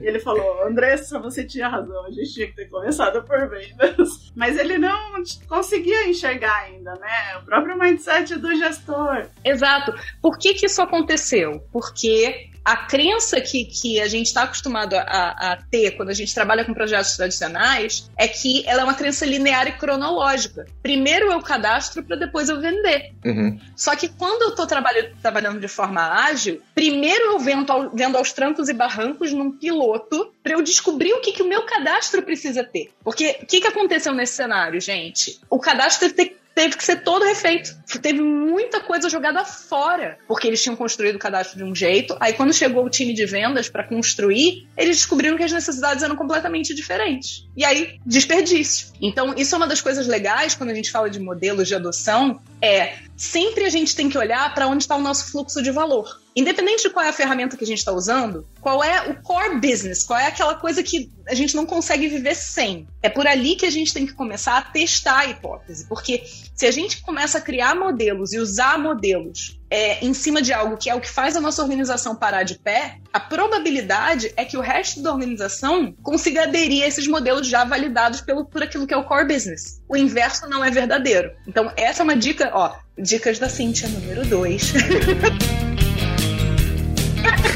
F: E ele falou: Andressa, você tinha razão. A gente tinha que ter começado por vendas. Mas ele não conseguia enxergar ainda, né? O próprio mindset do gestor.
D: Exato. Por que, que isso aconteceu? Porque a crença que, que a gente está acostumado a, a, ter quando a gente trabalha com projetos tradicionais é que ela é uma crença linear e cronológica. Primeiro eu cadastro para depois eu vender. Uhum. Só que quando eu estou trabalhando, de forma ágil, primeiro eu vendo, vendo aos trancos e barrancos num piloto para eu descobrir o que, que o meu cadastro precisa ter. Porque o que, que aconteceu nesse cenário, gente? O cadastro tem teve que ser todo refeito. Teve muita coisa jogada fora, porque eles tinham construído o cadastro de um jeito. Aí, quando chegou o time de vendas para construir, eles descobriram que as necessidades eram completamente diferentes. E aí, desperdício. Então, isso é uma das coisas legais quando a gente fala de modelos de adoção, é sempre a gente tem que olhar para onde está o nosso fluxo de valor. Independente de qual é a ferramenta que a gente está usando, qual é o core business, qual é aquela coisa que a gente não consegue viver sem. É por ali que a gente tem que começar a testar a hipótese. Porque se a gente começa a criar modelos e usar modelos é, em cima de algo que é o que faz a nossa organização parar de pé, a probabilidade é que o resto da organização consiga aderir a esses modelos já validados pelo, por aquilo que é o core business. O inverso não é verdadeiro. Então, essa é uma dica, ó, dicas da Cintia número 2.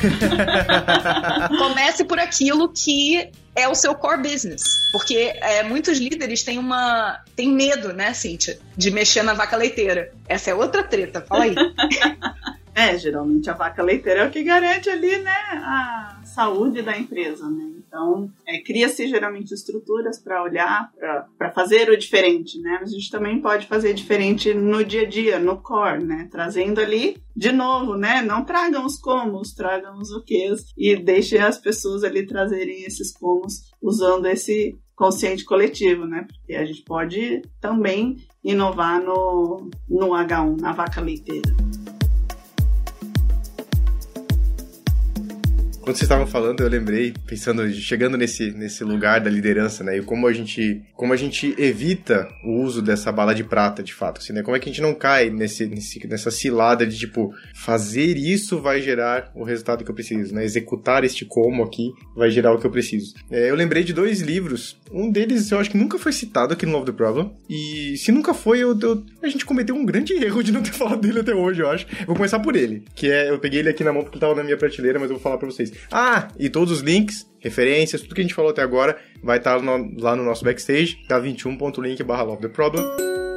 D: Comece por aquilo que é o seu core business. Porque é, muitos líderes têm uma. têm medo, né, Cíntia, de mexer na vaca leiteira. Essa é outra treta, fala aí.
F: é, geralmente a vaca leiteira é o que garante ali, né, a saúde da empresa, né? Então, é, cria-se geralmente estruturas para olhar, para fazer o diferente, né? Mas a gente também pode fazer diferente no dia a dia, no core, né? Trazendo ali, de novo, né? Não tragam os comos, tragam os o quês e deixem as pessoas ali trazerem esses comos usando esse consciente coletivo, né? Porque a gente pode também inovar no, no H1, na vaca leiteira.
C: Quando vocês estavam falando, eu lembrei, pensando, chegando nesse, nesse lugar da liderança, né? E como a gente, como a gente evita o uso dessa bala de prata, de fato, assim, né? Como é que a gente não cai nesse, nesse, nessa cilada de, tipo, fazer isso vai gerar o resultado que eu preciso, né? Executar este como aqui vai gerar o que eu preciso. É, eu lembrei de dois livros. Um deles eu acho que nunca foi citado aqui no Love the Problem. E se nunca foi, eu, eu, a gente cometeu um grande erro de não ter falado dele até hoje, eu acho. vou começar por ele. Que é, eu peguei ele aqui na mão porque ele tava na minha prateleira, mas eu vou falar pra vocês. Ah, e todos os links, referências, tudo que a gente falou até agora vai estar no, lá no nosso backstage, da 21.link barra the Problem.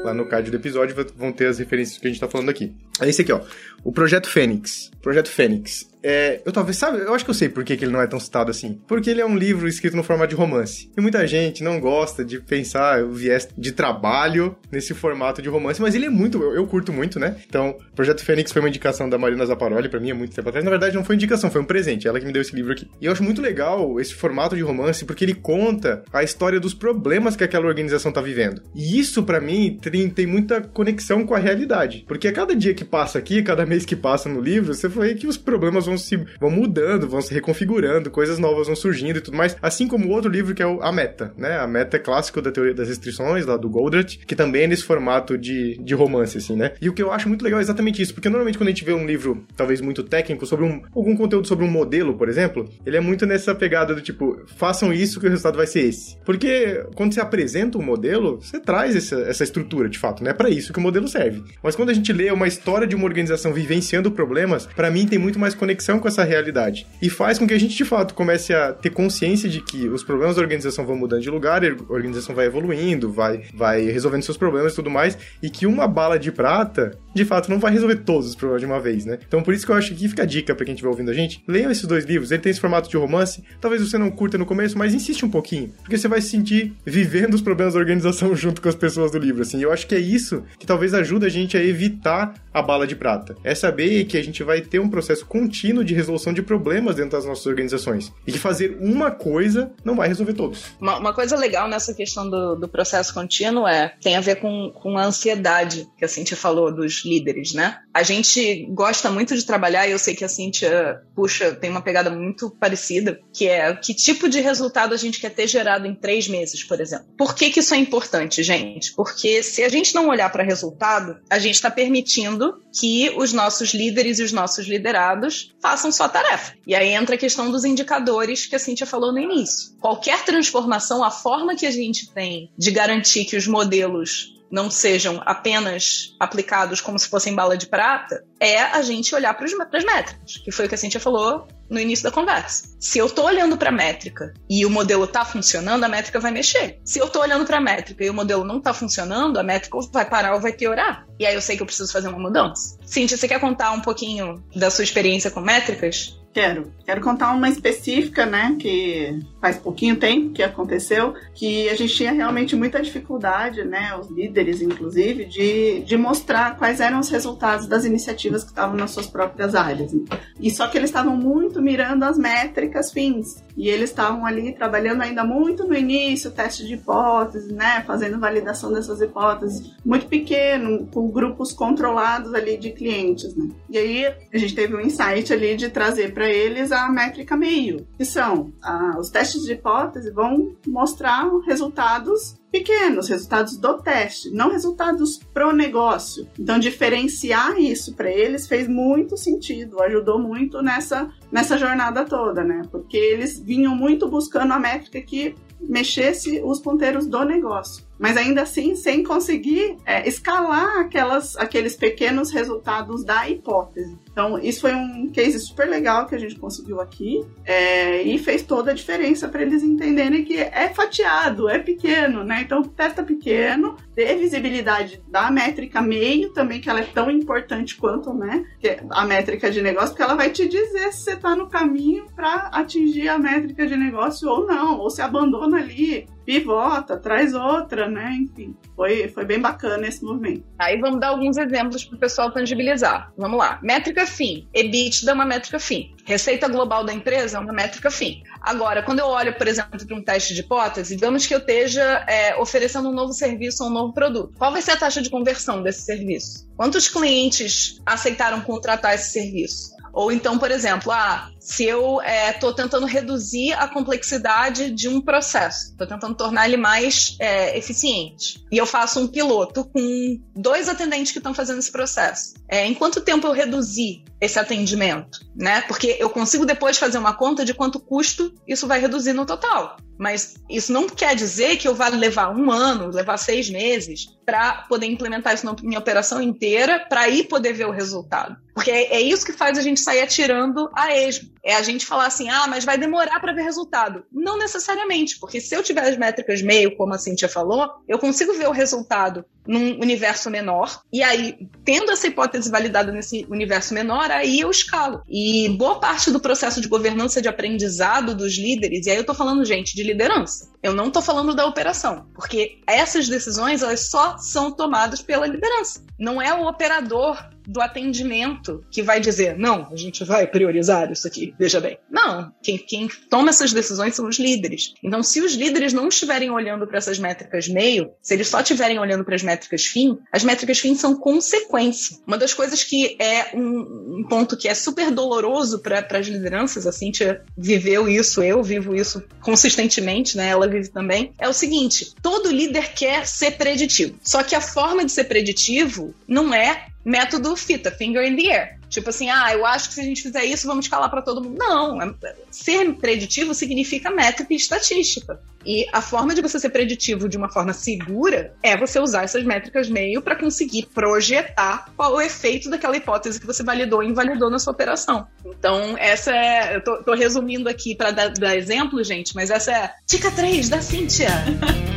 C: Lá no card do episódio vão ter as referências que a gente está falando aqui. É esse aqui, ó. O Projeto Fênix. Projeto Fênix. É, eu talvez, sabe, eu acho que eu sei por que, que ele não é tão citado assim. Porque ele é um livro escrito no formato de romance. E muita gente não gosta de pensar o viés de trabalho nesse formato de romance, mas ele é muito, eu, eu curto muito, né? Então, Projeto Fênix foi uma indicação da Marina Zaparoli para mim há muito tempo atrás. Na verdade, não foi indicação, foi um presente, ela que me deu esse livro aqui. E eu acho muito legal esse formato de romance porque ele conta a história dos problemas que aquela organização tá vivendo. E isso, para mim, tem, tem muita conexão com a realidade. Porque a cada dia que passa aqui, cada mês que passa no livro, você vê que os problemas vão se vão mudando, vão se reconfigurando, coisas novas vão surgindo e tudo mais, assim como o outro livro que é o A Meta, né? A Meta é clássico da teoria das restrições, lá do Goldratt, que também é nesse formato de, de romance, assim, né? E o que eu acho muito legal é exatamente isso, porque normalmente quando a gente vê um livro, talvez muito técnico, sobre um, algum conteúdo sobre um modelo, por exemplo, ele é muito nessa pegada do tipo, façam isso que o resultado vai ser esse. Porque quando você apresenta um modelo, você traz essa, essa estrutura, de fato, né? É para isso que o modelo serve. Mas quando a gente lê uma história de uma organização vivenciando problemas, para mim tem muito mais conexão com essa realidade. E faz com que a gente, de fato, comece a ter consciência de que os problemas da organização vão mudando de lugar, a organização vai evoluindo, vai, vai resolvendo seus problemas e tudo mais, e que uma bala de prata, de fato, não vai resolver todos os problemas de uma vez, né? Então, por isso que eu acho que fica a dica pra quem estiver ouvindo a gente. Leiam esses dois livros, ele tem esse formato de romance, talvez você não curta no começo, mas insiste um pouquinho, porque você vai se sentir vivendo os problemas da organização junto com as pessoas do livro, assim. Eu acho que é isso que talvez ajude a gente a evitar a bala de prata. É saber que a gente vai ter um processo contínuo de resolução de problemas dentro das nossas organizações. E que fazer uma coisa não vai resolver todos.
D: Uma, uma coisa legal nessa questão do, do, processo contínuo é tem a ver com, com a ansiedade que a Cintia falou dos líderes, né? A gente gosta muito de trabalhar, e eu sei que a Cintia, puxa, tem uma pegada muito parecida, que é que tipo de resultado a gente quer ter gerado em três meses, por exemplo. Por que, que isso é importante, gente? Porque se a gente não olhar para resultado, a gente está permitindo que os nossos líderes e os nossos liderados façam sua tarefa. E aí entra a questão dos indicadores que a Cintia falou no início. Qualquer transformação, a forma que a gente tem de garantir que os modelos não sejam apenas aplicados como se fossem bala de prata, é a gente olhar para as métricas, que foi o que a Cintia falou no início da conversa. Se eu estou olhando para a métrica e o modelo está funcionando, a métrica vai mexer. Se eu estou olhando para a métrica e o modelo não está funcionando, a métrica vai parar ou vai piorar. E aí eu sei que eu preciso fazer uma mudança. Cintia, você quer contar um pouquinho da sua experiência com métricas?
F: Quero. Quero contar uma específica, né, que faz pouquinho tempo que aconteceu, que a gente tinha realmente muita dificuldade, né, os líderes, inclusive, de, de mostrar quais eram os resultados das iniciativas que estavam nas suas próprias áreas. E só que eles estavam muito mirando as métricas fins. E eles estavam ali trabalhando ainda muito no início, teste de hipóteses, né, fazendo validação dessas hipóteses, muito pequeno, com grupos controlados ali de clientes, né. E aí a gente teve um insight ali de trazer para eles a métrica meio, que são ah, os testes de hipótese vão mostrar resultados pequenos, resultados do teste, não resultados pro negócio. Então, diferenciar isso para eles fez muito sentido, ajudou muito nessa, nessa jornada toda, né? Porque eles vinham muito buscando a métrica que mexesse os ponteiros do negócio mas ainda assim sem conseguir é, escalar aquelas, aqueles pequenos resultados da hipótese. Então, isso foi um case super legal que a gente conseguiu aqui é, e fez toda a diferença para eles entenderem que é fatiado, é pequeno, né? Então, testa pequeno, dê visibilidade da métrica meio também, que ela é tão importante quanto né, a métrica de negócio, porque ela vai te dizer se você está no caminho para atingir a métrica de negócio ou não, ou se abandona ali pivota, traz outra, né? Enfim, foi, foi bem bacana esse movimento.
D: Aí vamos dar alguns exemplos para o pessoal tangibilizar. Vamos lá. Métrica FIM. EBITDA é uma métrica FIM. Receita global da empresa é uma métrica FIM. Agora, quando eu olho, por exemplo, para um teste de hipótese, digamos que eu esteja é, oferecendo um novo serviço ou um novo produto. Qual vai ser a taxa de conversão desse serviço? Quantos clientes aceitaram contratar esse serviço? Ou então, por exemplo, ah, se eu estou é, tentando reduzir a complexidade de um processo, estou tentando tornar ele mais é, eficiente, e eu faço um piloto com dois atendentes que estão fazendo esse processo, é, em quanto tempo eu reduzir esse atendimento? Né? Porque eu consigo depois fazer uma conta de quanto custo isso vai reduzir no total. Mas isso não quer dizer que eu vá levar um ano, levar seis meses para poder implementar isso na minha operação inteira, para aí poder ver o resultado. Porque é, é, isso que faz a gente sair atirando a esmo. é a gente falar assim: ah, mas vai demorar para ver resultado. Não necessariamente, porque se eu tiver as métricas meio, como a Cintia falou, eu consigo ver o resultado num universo menor, e aí, tendo essa hipótese validada nesse universo menor, aí eu escalo. E boa parte do processo de governança de aprendizado dos líderes, e aí eu tô falando, gente, de liderança. Eu não tô falando da operação, porque essas decisões elas só são tomadas pela liderança. Não é o operador do atendimento que vai dizer, não, a gente vai priorizar isso aqui, veja bem. Não, quem, quem toma essas decisões são os líderes. Então, se os líderes não estiverem olhando para essas métricas meio, se eles só estiverem olhando para as métricas fim, as métricas fim são consequência. Uma das coisas que é um, um ponto que é super doloroso para as lideranças, a Cintia viveu isso, eu vivo isso consistentemente, né? Ela vive também, é o seguinte: todo líder quer ser preditivo. Só que a forma de ser preditivo não é método fita, finger in the air. Tipo assim, ah, eu acho que se a gente fizer isso, vamos escalar para todo mundo. Não, é, ser preditivo significa métrica e estatística. E a forma de você ser preditivo de uma forma segura é você usar essas métricas meio para conseguir projetar qual o efeito daquela hipótese que você validou e invalidou na sua operação. Então, essa é. Eu tô, tô resumindo aqui para dar, dar exemplo, gente, mas essa é dica 3 da Cíntia.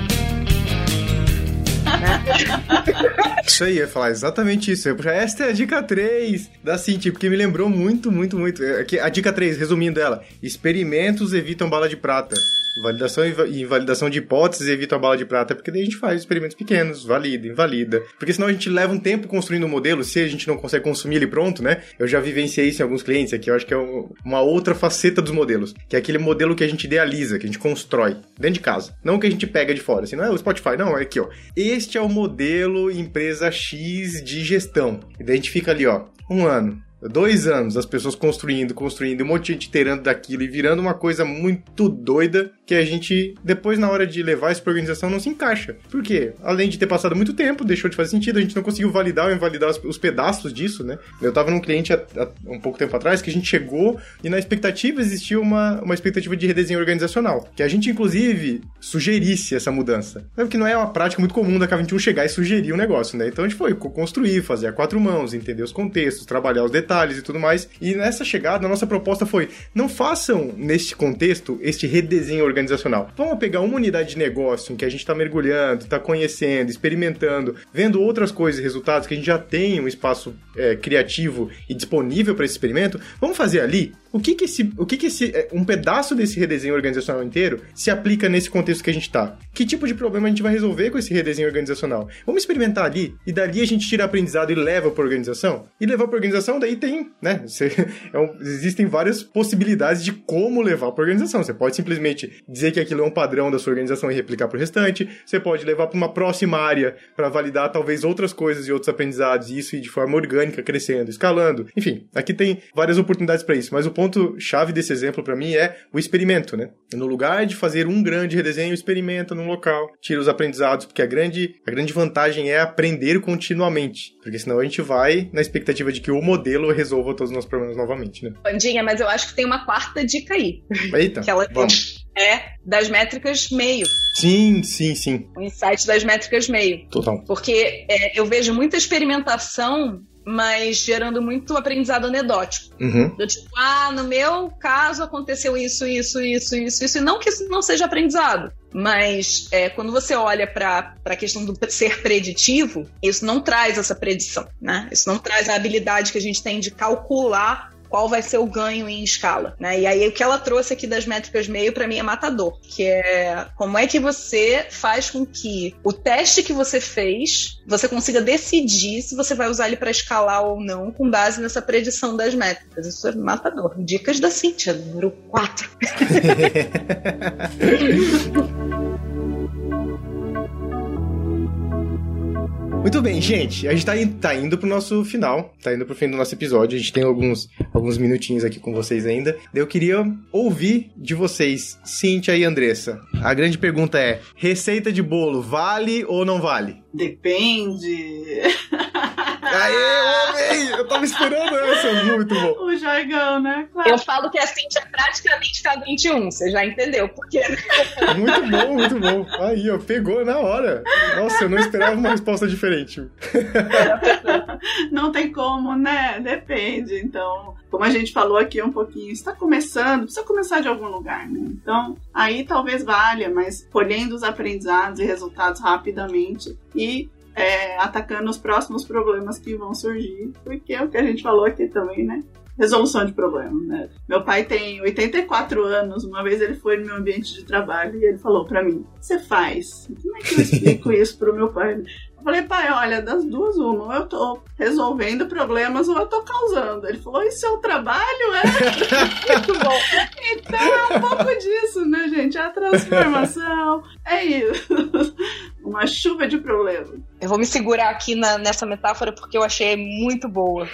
C: Né? isso aí, eu ia falar exatamente isso. Esta é a dica 3 da Cinti, porque me lembrou muito, muito, muito. É a dica 3, resumindo ela: experimentos evitam bala de prata. Validação e invalidação de hipóteses evita a bala de prata, porque daí a gente faz experimentos pequenos, valida, invalida. Porque senão a gente leva um tempo construindo um modelo, se a gente não consegue consumir ele pronto, né? Eu já vivenciei isso em alguns clientes aqui, eu acho que é uma outra faceta dos modelos, que é aquele modelo que a gente idealiza, que a gente constrói dentro de casa. Não que a gente pega de fora, assim, não é o Spotify, não, é aqui, ó. Este é o modelo empresa X de gestão. E daí a gente fica ali, ó, um ano, dois anos as pessoas construindo, construindo, um monte de gente terando daquilo e virando uma coisa muito doida que a gente, depois, na hora de levar isso pra organização, não se encaixa. Por quê? Além de ter passado muito tempo, deixou de fazer sentido, a gente não conseguiu validar ou invalidar os, os pedaços disso, né? Eu tava num cliente há, há, um pouco tempo atrás que a gente chegou e na expectativa existia uma, uma expectativa de redesenho organizacional, que a gente, inclusive, sugerisse essa mudança. Porque não é uma prática muito comum da K21 chegar e sugerir um negócio, né? Então a gente foi construir, fazer a quatro mãos, entender os contextos, trabalhar os detalhes e tudo mais. E nessa chegada, a nossa proposta foi: não façam neste contexto este redesenho organizacional. Vamos pegar uma unidade de negócio em que a gente está mergulhando, está conhecendo, experimentando, vendo outras coisas e resultados, que a gente já tem um espaço é, criativo e disponível para esse experimento. Vamos fazer ali o que que esse, o que que esse, é, um pedaço desse redesenho organizacional inteiro se aplica nesse contexto que a gente está? Que tipo de problema a gente vai resolver com esse redesenho organizacional? Vamos experimentar ali e dali a gente tira aprendizado e leva para organização? E levar para organização daí tem, né? Você, é um, existem várias possibilidades de como levar para organização. Você pode simplesmente dizer que aquilo é um padrão da sua organização e replicar para o restante. Você pode levar para uma próxima área para validar talvez outras coisas e outros aprendizados e isso de forma orgânica crescendo, escalando. Enfim, aqui tem várias oportunidades para isso, mas o ponto ponto chave desse exemplo para mim é o experimento, né? No lugar de fazer um grande redesenho, experimenta num local, tira os aprendizados, porque a grande, a grande vantagem é aprender continuamente, porque senão a gente vai na expectativa de que o modelo resolva todos os nossos problemas novamente, né?
D: Bandinha, mas eu acho que tem uma quarta dica aí.
C: Eita,
D: que ela
C: vamos.
D: É das métricas meio.
C: Sim, sim, sim.
D: O insight das métricas meio.
C: Total.
D: Porque é, eu vejo muita experimentação mas gerando muito aprendizado anedótico.
C: Uhum.
D: Do tipo, ah, no meu caso aconteceu isso, isso, isso, isso, isso. E não que isso não seja aprendizado, mas é, quando você olha para a questão do ser preditivo, isso não traz essa predição, né? Isso não traz a habilidade que a gente tem de calcular qual vai ser o ganho em escala, né? E aí o que ela trouxe aqui das métricas meio para mim é matador, que é como é que você faz com que o teste que você fez, você consiga decidir se você vai usar ele para escalar ou não com base nessa predição das métricas. Isso é matador. Dicas da Cintia, número 4.
C: Muito bem, gente. A gente tá, tá indo pro nosso final. Tá indo pro fim do nosso episódio. A gente tem alguns, alguns minutinhos aqui com vocês ainda. Eu queria ouvir de vocês, Cíntia e Andressa. A grande pergunta é: receita de bolo vale ou não vale?
F: Depende.
C: Aê, homem! Eu tava esperando essa, muito bom.
F: O jargão, né? Claro.
D: Eu falo que a Cintia é praticamente K21, você já entendeu por quê.
C: Muito bom, muito bom. Aí, ó, pegou na hora. Nossa, eu não esperava uma resposta diferente.
F: não tem como, né? Depende. Então, como a gente falou aqui um pouquinho, está começando, precisa começar de algum lugar, né? Então, aí talvez valha, mas colhendo os aprendizados e resultados rapidamente e é, atacando os próximos problemas que vão surgir, porque é o que a gente falou aqui também, né? resolução de problemas, né? Meu pai tem 84 anos, uma vez ele foi no meu ambiente de trabalho e ele falou para mim: "Você faz?" Como é que eu explico isso pro meu pai? Eu falei, pai, olha, das duas, uma, ou eu tô resolvendo problemas ou eu tô causando. Ele falou, isso é o trabalho, é? Muito bom. Então é um pouco disso, né, gente? A transformação é isso. Uma chuva de problemas.
D: Eu vou me segurar aqui na, nessa metáfora porque eu achei muito boa.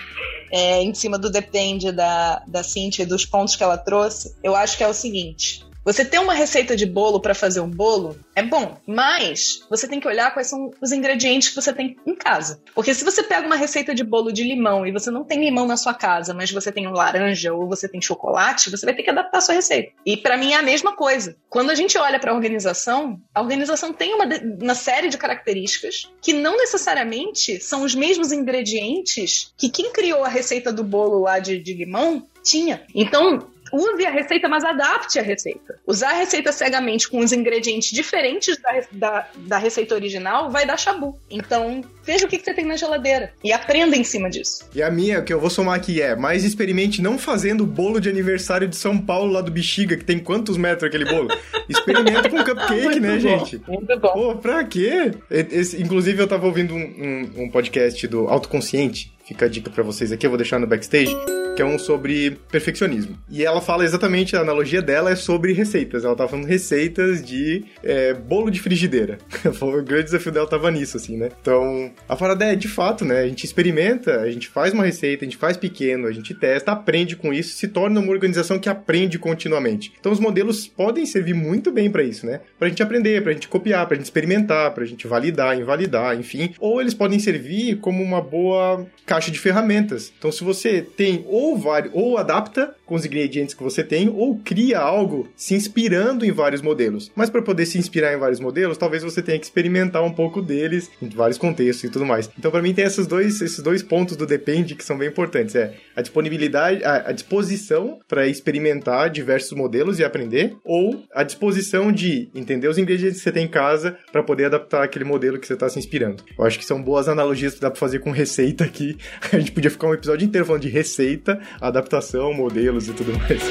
D: É, em cima do depende da, da Cintia e dos pontos que ela trouxe. Eu acho que é o seguinte: você ter uma receita de bolo para fazer um bolo é bom, mas você tem que olhar quais são os ingredientes que você tem em casa. Porque se você pega uma receita de bolo de limão e você não tem limão na sua casa, mas você tem um laranja ou você tem chocolate, você vai ter que adaptar a sua receita. E para mim é a mesma coisa. Quando a gente olha para a organização, a organização tem uma, uma série de características que não necessariamente são os mesmos ingredientes que quem criou a receita do bolo lá de, de limão tinha. Então, use a receita, mas adapte a receita. Usar a receita cegamente com os ingredientes diferentes da, da, da receita original vai dar chabu. Então, veja o que, que, você tem na geladeira e aprenda em cima disso.
C: E a minha, que eu vou somar aqui é, mas experimente não fazendo o bolo de aniversário de São Paulo lá do Bexiga, que tem quantos metros aquele bolo? Experimenta com cupcake, né, bom. gente?
D: Muito bom.
C: Pô, pra quê? Esse, inclusive, eu tava ouvindo um, um, um podcast do Autoconsciente, fica a dica para vocês aqui, eu vou deixar no backstage, que é um sobre perfeccionismo. E ela fala exatamente, a analogia dela é sobre receitas. Ela tava falando receitas de é, bolo de frigideira. o grande desafio dela tava nisso, assim, né? Então, a parada é, de fato, né? A gente experimenta, a gente faz uma receita, a gente faz pequeno, a gente testa, aprende com isso, se torna uma organização que aprende continuamente. Então, os modelos podem servir muito bem para isso, né? Pra gente aprender, pra gente copiar, pra gente experimentar, pra gente validar, invalidar, enfim. Ou eles podem servir como uma boa caixa de ferramentas. Então, se você tem ou vários, ou adapta com os ingredientes que você tem, ou cria algo se inspirando em vários modelos. Mas para poder se inspirar em vários modelos, talvez você tenha que experimentar um pouco deles em vários contextos e tudo mais. Então, para mim, tem esses dois, esses dois pontos do depende que são bem importantes. É a disponibilidade, a, a disposição para experimentar diversos modelos e aprender, ou a disposição de entender os ingredientes que você tem em casa para poder adaptar aquele modelo que você está se inspirando. Eu acho que são boas analogias que dá para fazer com receita aqui A gente podia ficar um episódio inteiro falando de receita, adaptação, modelos e tudo mais.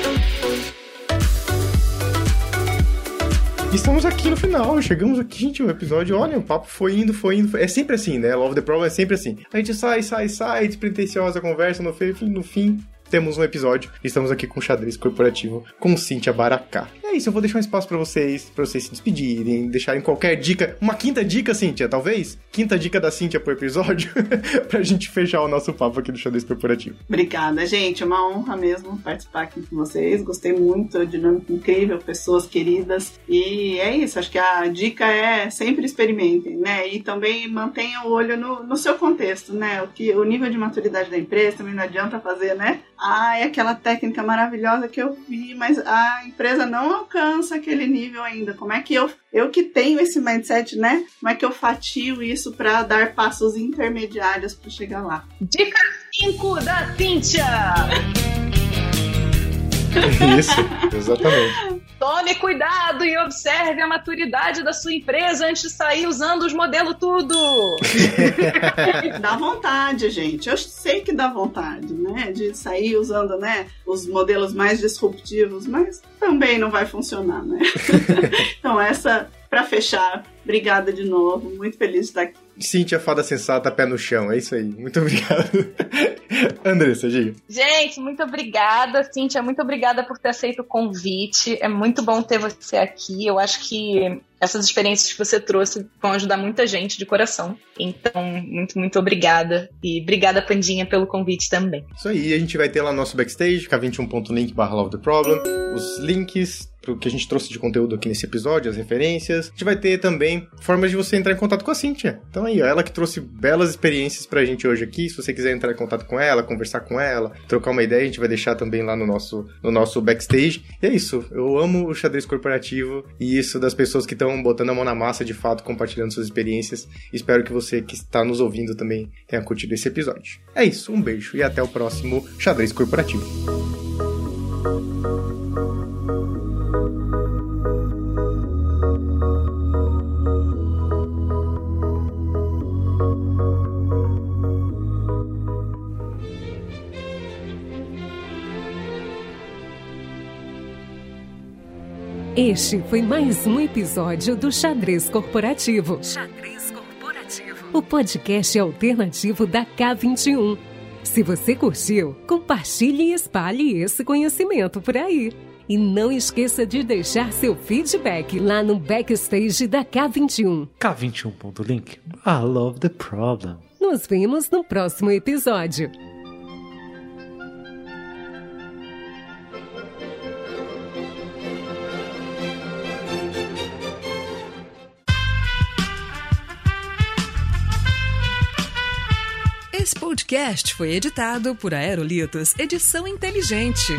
C: Estamos aqui no final, chegamos aqui, gente, o episódio, olha, o papo foi indo, foi indo, foi... é sempre assim, né? Love the Problem é sempre assim. A gente sai, sai, sai, despretensiosa conversa, no fim, no fim temos um episódio. Estamos aqui com o xadrez corporativo com Cíntia Baracá. É isso, eu vou deixar um espaço para vocês, para vocês se despedirem, deixarem qualquer dica, uma quinta dica, Cíntia, talvez? Quinta dica da Cíntia pro episódio, pra gente fechar o nosso papo aqui do xadrez corporativo.
F: Obrigada, gente, é uma honra mesmo participar aqui com vocês. Gostei muito, dinâmica incrível, pessoas queridas. E é isso, acho que a dica é sempre experimentem, né? E também mantenham o olho no, no seu contexto, né? O, que, o nível de maturidade da empresa também não adianta fazer, né? Ah, é aquela técnica maravilhosa que eu vi, mas a empresa não alcança aquele nível ainda. Como é que eu, eu que tenho esse mindset, né? Como é que eu fatio isso para dar passos intermediários para chegar lá?
D: Dica 5 da Cíntia!
C: Isso, exatamente.
D: Tome cuidado e observe a maturidade da sua empresa antes de sair usando os modelos tudo.
F: dá vontade, gente. Eu sei que dá vontade, né? De sair usando, né, os modelos mais disruptivos, mas também não vai funcionar, né? então essa para fechar, obrigada de novo. Muito feliz de estar aqui.
C: Cíntia Fada Sensata, pé no chão. É isso aí. Muito obrigado. Andressa, diga.
D: Gente, muito obrigada, Cíntia. Muito obrigada por ter aceito o convite. É muito bom ter você aqui. Eu acho que essas experiências que você trouxe vão ajudar muita gente de coração. Então, muito, muito obrigada. E obrigada, Pandinha, pelo convite também.
C: Isso aí, a gente vai ter lá no nosso backstage, k21.link barra Love the Problem, os links pro que a gente trouxe de conteúdo aqui nesse episódio, as referências. A gente vai ter também formas de você entrar em contato com a Cíntia. Então aí, ó, ela que trouxe belas experiências pra gente hoje aqui. Se você quiser entrar em contato com ela, conversar com ela, trocar uma ideia, a gente vai deixar também lá no nosso, no nosso backstage. E é isso. Eu amo o xadrez corporativo e isso das pessoas que estão botando a mão na massa de fato, compartilhando suas experiências. Espero que você que está nos ouvindo também tenha curtido esse episódio. É isso, um beijo e até o próximo Xadrez Corporativo.
B: Este foi mais um episódio do Xadrez Corporativo. Xadrez Corporativo. O podcast alternativo da K21. Se você curtiu, compartilhe e espalhe esse conhecimento por aí. E não esqueça de deixar seu feedback lá no backstage da K21.
G: K21.link. I love the problem.
B: Nos vemos no próximo episódio.
H: Esse podcast foi editado por Aerolitos Edição Inteligente.